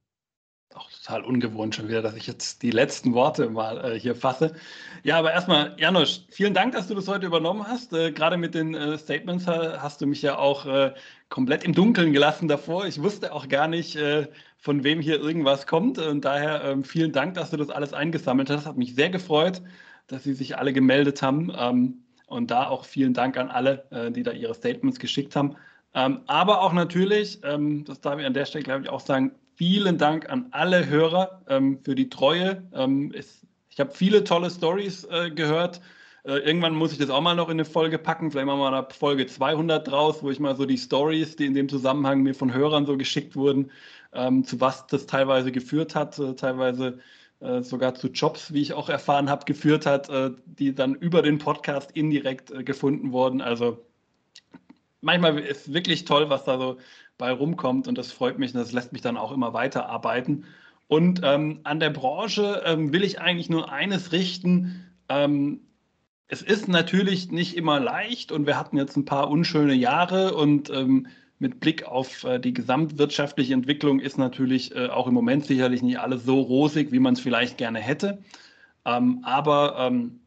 Auch total ungewohnt schon wieder, dass ich jetzt die letzten Worte mal äh, hier fasse. Ja, aber erstmal, Janusz, vielen Dank, dass du das heute übernommen hast. Äh, Gerade mit den äh, Statements hast du mich ja auch äh, komplett im Dunkeln gelassen davor. Ich wusste auch gar nicht, äh, von wem hier irgendwas kommt. Und daher ähm, vielen Dank, dass du das alles eingesammelt hast. Hat mich sehr gefreut, dass sie sich alle gemeldet haben. Ähm, und da auch vielen Dank an alle, äh, die da ihre Statements geschickt haben. Ähm, aber auch natürlich, ähm, das darf ich an der Stelle, glaube ich, auch sagen, vielen Dank an alle Hörer ähm, für die Treue. Ich habe viele tolle Stories äh, gehört. Äh, irgendwann muss ich das auch mal noch in eine Folge packen. Vielleicht machen wir mal eine Folge 200 draus, wo ich mal so die Stories, die in dem Zusammenhang mir von Hörern so geschickt wurden, zu was das teilweise geführt hat, teilweise äh, sogar zu Jobs, wie ich auch erfahren habe, geführt hat, äh, die dann über den Podcast indirekt äh, gefunden wurden. Also manchmal ist wirklich toll, was da so bei rumkommt und das freut mich und das lässt mich dann auch immer weiterarbeiten. Und ähm, an der Branche ähm, will ich eigentlich nur eines richten. Ähm, es ist natürlich nicht immer leicht und wir hatten jetzt ein paar unschöne Jahre und ähm, mit Blick auf äh, die gesamtwirtschaftliche Entwicklung ist natürlich äh, auch im Moment sicherlich nicht alles so rosig, wie man es vielleicht gerne hätte. Ähm, aber ähm,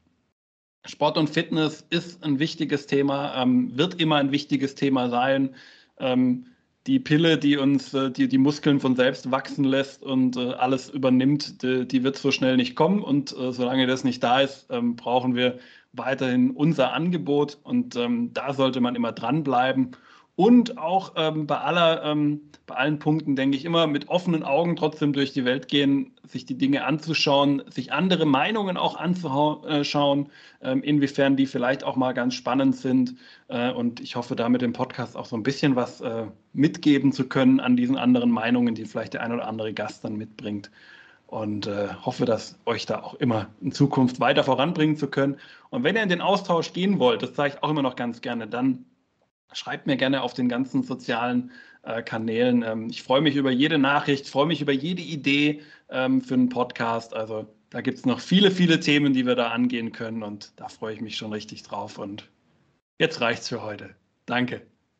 Sport und Fitness ist ein wichtiges Thema, ähm, wird immer ein wichtiges Thema sein. Ähm, die Pille, die uns äh, die, die Muskeln von selbst wachsen lässt und äh, alles übernimmt, die, die, wird so schnell nicht kommen. Und äh, solange das nicht da ist, ähm, brauchen wir weiterhin unser Angebot. Und ähm, da sollte man immer dranbleiben. Und auch ähm, bei, aller, ähm, bei allen Punkten, denke ich, immer mit offenen Augen trotzdem durch die Welt gehen, sich die Dinge anzuschauen, sich andere Meinungen auch anzuschauen, ähm, inwiefern die vielleicht auch mal ganz spannend sind. Äh, und ich hoffe, da mit dem Podcast auch so ein bisschen was äh, mitgeben zu können an diesen anderen Meinungen, die vielleicht der ein oder andere Gast dann mitbringt. Und äh, hoffe, dass euch da auch immer in Zukunft weiter voranbringen zu können. Und wenn ihr in den Austausch gehen wollt, das sage ich auch immer noch ganz gerne, dann Schreibt mir gerne auf den ganzen sozialen äh, Kanälen. Ähm, ich freue mich über jede Nachricht, freue mich über jede Idee ähm, für einen Podcast. Also da gibt es noch viele, viele Themen, die wir da angehen können und da freue ich mich schon richtig drauf. Und jetzt reicht's für heute. Danke.